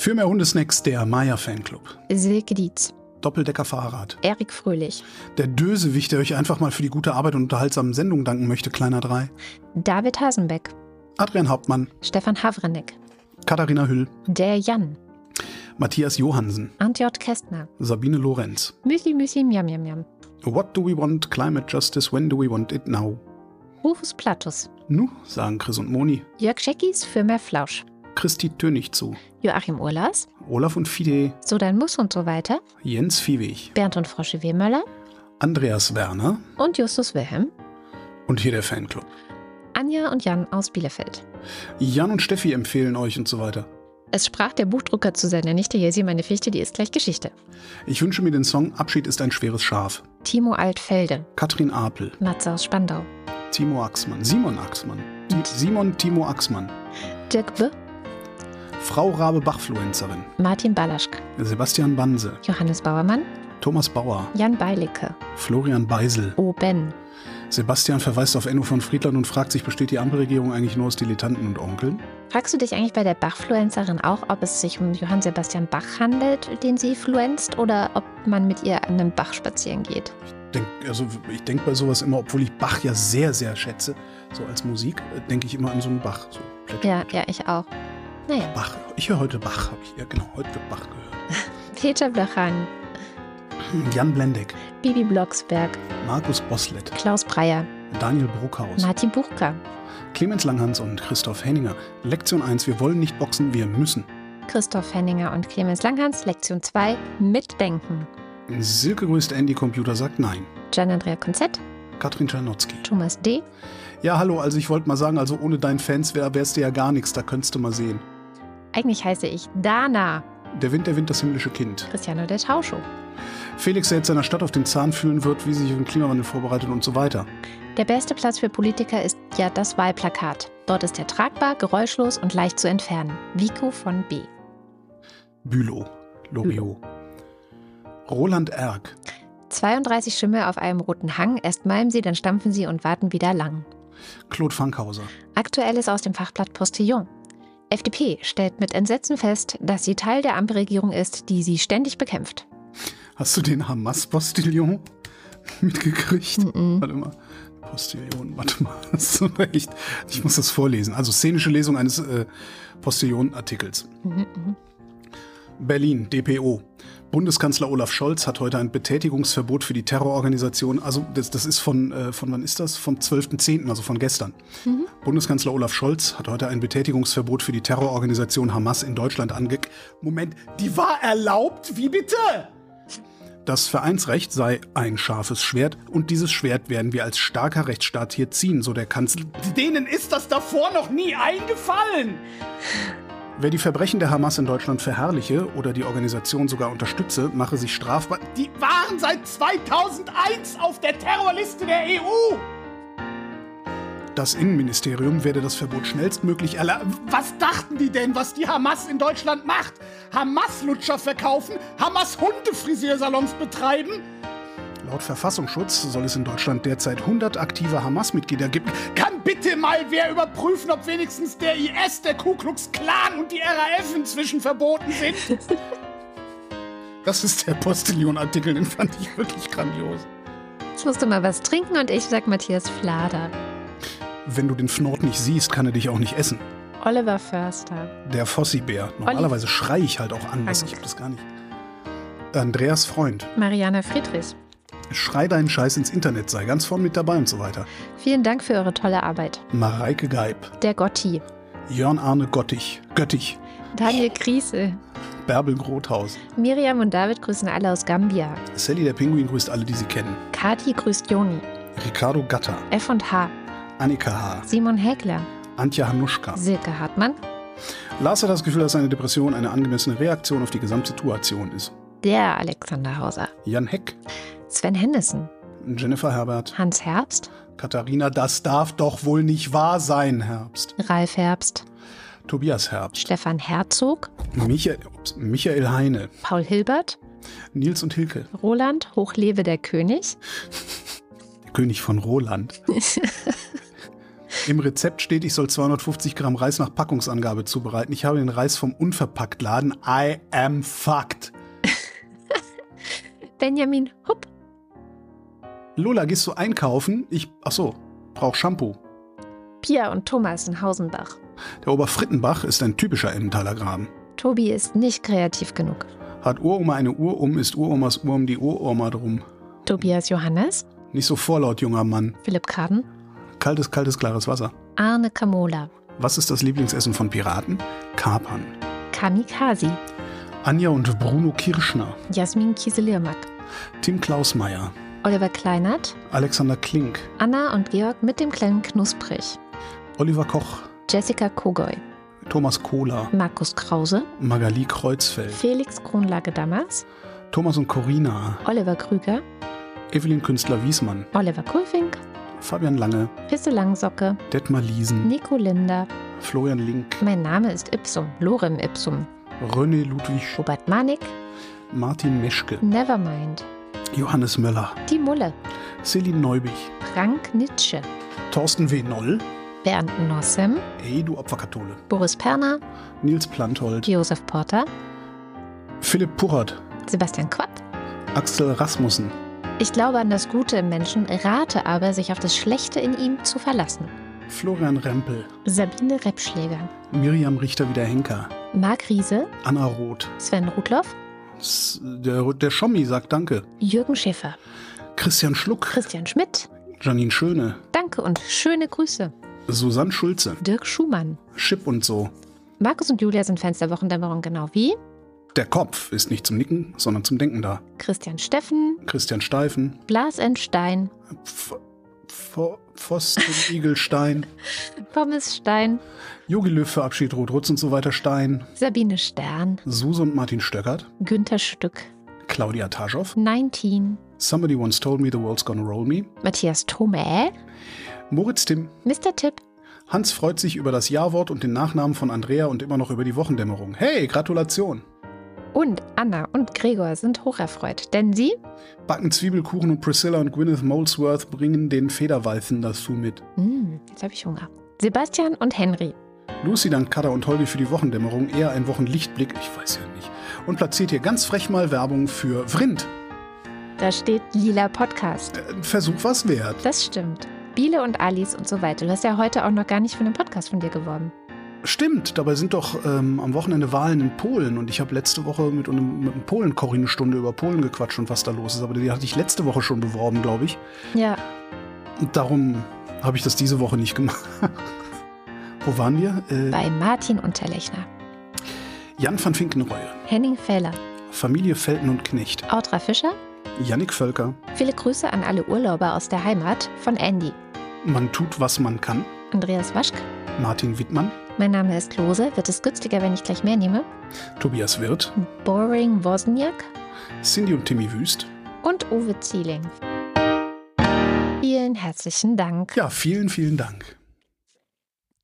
Für mehr Hundesnacks der Maya Fanclub. Silke Dietz. Doppeldecker Fahrrad. Erik Fröhlich. Der Dösewicht, der euch einfach mal für die gute Arbeit und unterhaltsamen Sendung danken möchte, kleiner drei. David Hasenbeck. Adrian Hauptmann. Stefan Havrenek. Katharina Hüll. Der Jan. Matthias Johansen. Antjot Kästner. Sabine Lorenz. Müsli Müsli Miam Miam Miam. What do we want? Climate justice. When do we want it now? Rufus Platus. Nu, sagen Chris und Moni. Jörg Scheckis für mehr Flausch. Christi Tönig zu. Joachim Urlas. Olaf und Fide. So dein Muss und so weiter. Jens Viehweg. Bernd und Frosche Wehmöller. Andreas Werner. Und Justus Wilhelm. Und hier der Fanclub. Anja und Jan aus Bielefeld. Jan und Steffi empfehlen euch und so weiter. Es sprach der Buchdrucker zu seiner Nichte, hier sie meine Fichte, die ist gleich Geschichte. Ich wünsche mir den Song Abschied ist ein schweres Schaf. Timo Altfelde. Katrin Apel. Matze aus Spandau. Timo Axmann. Simon Axmann. Simon Timo Axmann. Dirk B. Frau Rabe Bachfluencerin. Martin Balaschk. Sebastian Banse. Johannes Bauermann. Thomas Bauer. Jan Beilicke. Florian Beisel. O. Ben. Sebastian verweist auf Enno von Friedland und fragt sich, besteht die Ampelregierung eigentlich nur aus Dilettanten und Onkeln? Fragst du dich eigentlich bei der Bachfluencerin auch, ob es sich um Johann Sebastian Bach handelt, den sie fluenzt, oder ob man mit ihr an einem Bach spazieren geht? Ich denke also, denk bei sowas immer, obwohl ich Bach ja sehr, sehr schätze, so als Musik, denke ich immer an so einen Bach. So ja, ja, ich auch. Naja. Bach. Ich höre heute Bach, habe ich. Ja, genau, heute wird Bach gehört. Peter Blachani. Jan Blendeck. Bibi Blocksberg. Markus Boslett. Klaus Breyer. Daniel Bruckhaus. Martin Buchka. Clemens Langhans und Christoph Henninger. Lektion 1, wir wollen nicht boxen, wir müssen. Christoph Henninger und Clemens Langhans. Lektion 2, mitdenken. Silke grüßt Andy Computer sagt nein. Gian-Andrea Konzett. Katrin Czernotzki. Thomas D. Ja, hallo, also ich wollte mal sagen, also ohne deinen Fans wär, wärst du ja gar nichts, da könntest du mal sehen. Eigentlich heiße ich Dana. Der Wind, der Wind, das himmlische Kind. Cristiano der Tauscho. Felix, der jetzt seiner Stadt auf den Zahn fühlen wird, wie sie sich auf den Klimawandel vorbereitet und so weiter. Der beste Platz für Politiker ist ja das Wahlplakat. Dort ist er tragbar, geräuschlos und leicht zu entfernen. Vico von B. Bülow. Loriot. Roland Erck. 32 Schimmel auf einem roten Hang. Erst malmen sie, dann stampfen sie und warten wieder lang. Claude Fankhauser. Aktuelles aus dem Fachblatt Postillon. FDP stellt mit Entsetzen fest, dass sie Teil der Ampelregierung ist, die sie ständig bekämpft. Hast du den Hamas-Postillon mitgekriegt? Mm -mm. Warte mal. Postillon, warte mal. Das ist echt. Ich muss das vorlesen. Also szenische Lesung eines äh, Postillon-Artikels. Mhm, Berlin, DPO. Bundeskanzler Olaf Scholz hat heute ein Betätigungsverbot für die Terrororganisation, also das, das ist von, äh, von wann ist das? Vom 12.10., also von gestern. Mhm. Bundeskanzler Olaf Scholz hat heute ein Betätigungsverbot für die Terrororganisation Hamas in Deutschland ange... Moment, die war erlaubt? Wie bitte? Das Vereinsrecht sei ein scharfes Schwert und dieses Schwert werden wir als starker Rechtsstaat hier ziehen, so der Kanzler. Denen ist das davor noch nie eingefallen. Wer die Verbrechen der Hamas in Deutschland verherrliche oder die Organisation sogar unterstütze, mache sich strafbar. Die waren seit 2001 auf der Terrorliste der EU. Das Innenministerium werde das Verbot schnellstmöglich erlassen. Was dachten die denn, was die Hamas in Deutschland macht? Hamas-Lutscher verkaufen? Hamas-Hundefrisiersalons betreiben? Laut Verfassungsschutz soll es in Deutschland derzeit 100 aktive Hamas-Mitglieder geben. Kann bitte mal wer überprüfen, ob wenigstens der IS, der Ku Klux Klan und die RAF inzwischen verboten sind? Das ist der Postillon-Artikel, den fand ich wirklich grandios. Jetzt musst du mal was trinken und ich sag Matthias Flader. Wenn du den Fnord nicht siehst, kann er dich auch nicht essen. Oliver Förster. Der Fossibär. Normalerweise schreie ich halt auch an, was ich hab das gar nicht. Andreas Freund. Marianne Friedrich. Schrei deinen Scheiß ins Internet, sei ganz vorn mit dabei und so weiter. Vielen Dank für eure tolle Arbeit. Mareike Geib. Der Gotti. Jörn Arne Gottig. Göttich. Daniel Kriese. Bärbel Grothaus. Miriam und David grüßen alle aus Gambia. Sally der Pinguin grüßt alle, die sie kennen. Kati grüßt Joni. Ricardo Gatter. F&H. Annika H. Simon Häkler. Antje Hanuschka. Silke Hartmann. Lars hat das Gefühl, dass seine Depression eine angemessene Reaktion auf die Gesamtsituation ist. Der Alexander Hauser. Jan Heck. Sven Hennissen. Jennifer Herbert. Hans Herbst. Katharina, das darf doch wohl nicht wahr sein, Herbst. Ralf Herbst. Tobias Herbst. Stefan Herzog. Michael, Michael Heine. Paul Hilbert. Nils und Hilke. Roland. Hochlebe der König. Der König von Roland. Im Rezept steht, ich soll 250 Gramm Reis nach Packungsangabe zubereiten. Ich habe den Reis vom Unverpacktladen. I am fucked. Benjamin Hupp. Lola, gehst du einkaufen? Ich, ach so, brauch Shampoo. Pia und Thomas in Hausenbach. Der Oberfrittenbach ist ein typischer Emmentaler Graben. Tobi ist nicht kreativ genug. Hat Uroma eine Uhr um, ist Uromas Uhr um die Uroma drum. Tobias Johannes. Nicht so vorlaut, junger Mann. Philipp Kaden. Kaltes, kaltes, klares Wasser. Arne Kamola. Was ist das Lieblingsessen von Piraten? Kapern. Kamikazi. Anja und Bruno Kirschner. Jasmin Kieselirmack. Tim Klausmeier. Oliver Kleinert. Alexander Klink. Anna und Georg mit dem kleinen Knusprig. Oliver Koch. Jessica Kogoy. Thomas Kohler. Markus Krause. Magali Kreuzfeld. Felix Kronlage-Dammers. Thomas und Corina. Oliver Krüger. Evelyn Künstler-Wiesmann. Oliver Kulfink. Fabian Lange. Pisse Langsocke. Detmar Liesen. Nico Linder. Florian Link. Mein Name ist Ipsum. Lorem Ipsum. René Ludwig. Robert Manik. Martin Meschke. Nevermind. Johannes Möller. Die Mulle. Celine Neubich. Frank Nitsche. Thorsten W. Noll. Bernd Nossem. Ey, du Opferkathole. Boris Perner. Nils Planthold. Josef Porter. Philipp Puchert. Sebastian Quatt. Axel Rasmussen. Ich glaube an das Gute im Menschen, rate aber, sich auf das Schlechte in ihm zu verlassen. Florian Rempel. Sabine Reppschläger. Miriam Richter-Wieder-Henker. Marc Riese. Anna Roth. Sven Rudloff. Der, der Schommi sagt Danke. Jürgen Schäfer. Christian Schluck. Christian Schmidt. Janine Schöne. Danke und schöne Grüße. Susanne Schulze. Dirk Schumann. Chip und so. Markus und Julia sind Fans der Wochendämmerung genau wie Der Kopf ist nicht zum Nicken, sondern zum Denken da. Christian Steffen, Christian Steifen. Blas Stein, Pf Pf Pfosten, Igelstein. Pommes Stein, Jogi Löw verabschiedet Rot-Rutz und so weiter Stein. Sabine Stern, Suse und Martin Stöckert. Günther Stück, Claudia Taschow. 19, Somebody once told me the world's gonna roll me. Matthias Thome, Moritz Timm. Mr. Tipp, Hans freut sich über das Ja-Wort und den Nachnamen von Andrea und immer noch über die Wochendämmerung. Hey, Gratulation! Und Anna und Gregor sind hocherfreut, denn sie, Backen Zwiebelkuchen und Priscilla und Gwyneth Molesworth bringen den Federweizen dazu mit. hm, jetzt habe ich Hunger. Sebastian und Henry, Lucy dankt Kada und Holgi für die Wochendämmerung, eher ein Wochenlichtblick, ich weiß ja nicht. Und platziert hier ganz frech mal Werbung für Vrind. da steht Lila Podcast. Äh, Versuch was wert. Das stimmt. Biele und Alice und so weiter. Du hast ja heute auch noch gar nicht für einen Podcast von dir geworben. Stimmt, dabei sind doch ähm, am Wochenende Wahlen in Polen und ich habe letzte Woche mit einem, mit einem Polen-Koch eine Stunde über Polen gequatscht und was da los ist. Aber die hatte ich letzte Woche schon beworben, glaube ich. Ja, Und darum habe ich das diese Woche nicht gemacht. Wo waren wir? Äh, bei Martin Unterlechner, Jan van Finkenreue, Henning Feller, Familie Felten und Knecht, Audra Fischer, Yannick Völker. Viele Grüße an alle Urlauber aus der Heimat von Andy. Man tut, was man kann. Andreas Waschk. Martin Wittmann. Mein Name ist Lose. Wird es günstiger, wenn ich gleich mehr nehme? Tobias Wirth. Boring Wozniak. Cindy und Timmy Wüst. Und Uwe Zieling. Vielen herzlichen Dank. Ja, vielen, vielen Dank.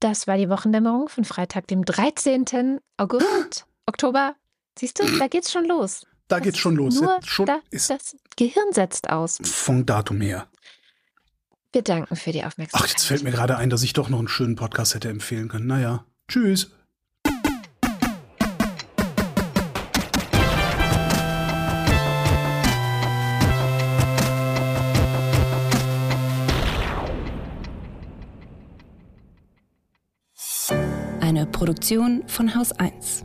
Das war die Wochendämmerung von Freitag, dem 13. August, Oktober. Siehst du, da geht's schon los. Da geht's schon los. Nur schon da, ist das Gehirn setzt aus. vom Datum her. Wir danken für die Aufmerksamkeit. Ach, jetzt fällt mir gerade ein, dass ich doch noch einen schönen Podcast hätte empfehlen können. Naja, tschüss. Eine Produktion von Haus 1.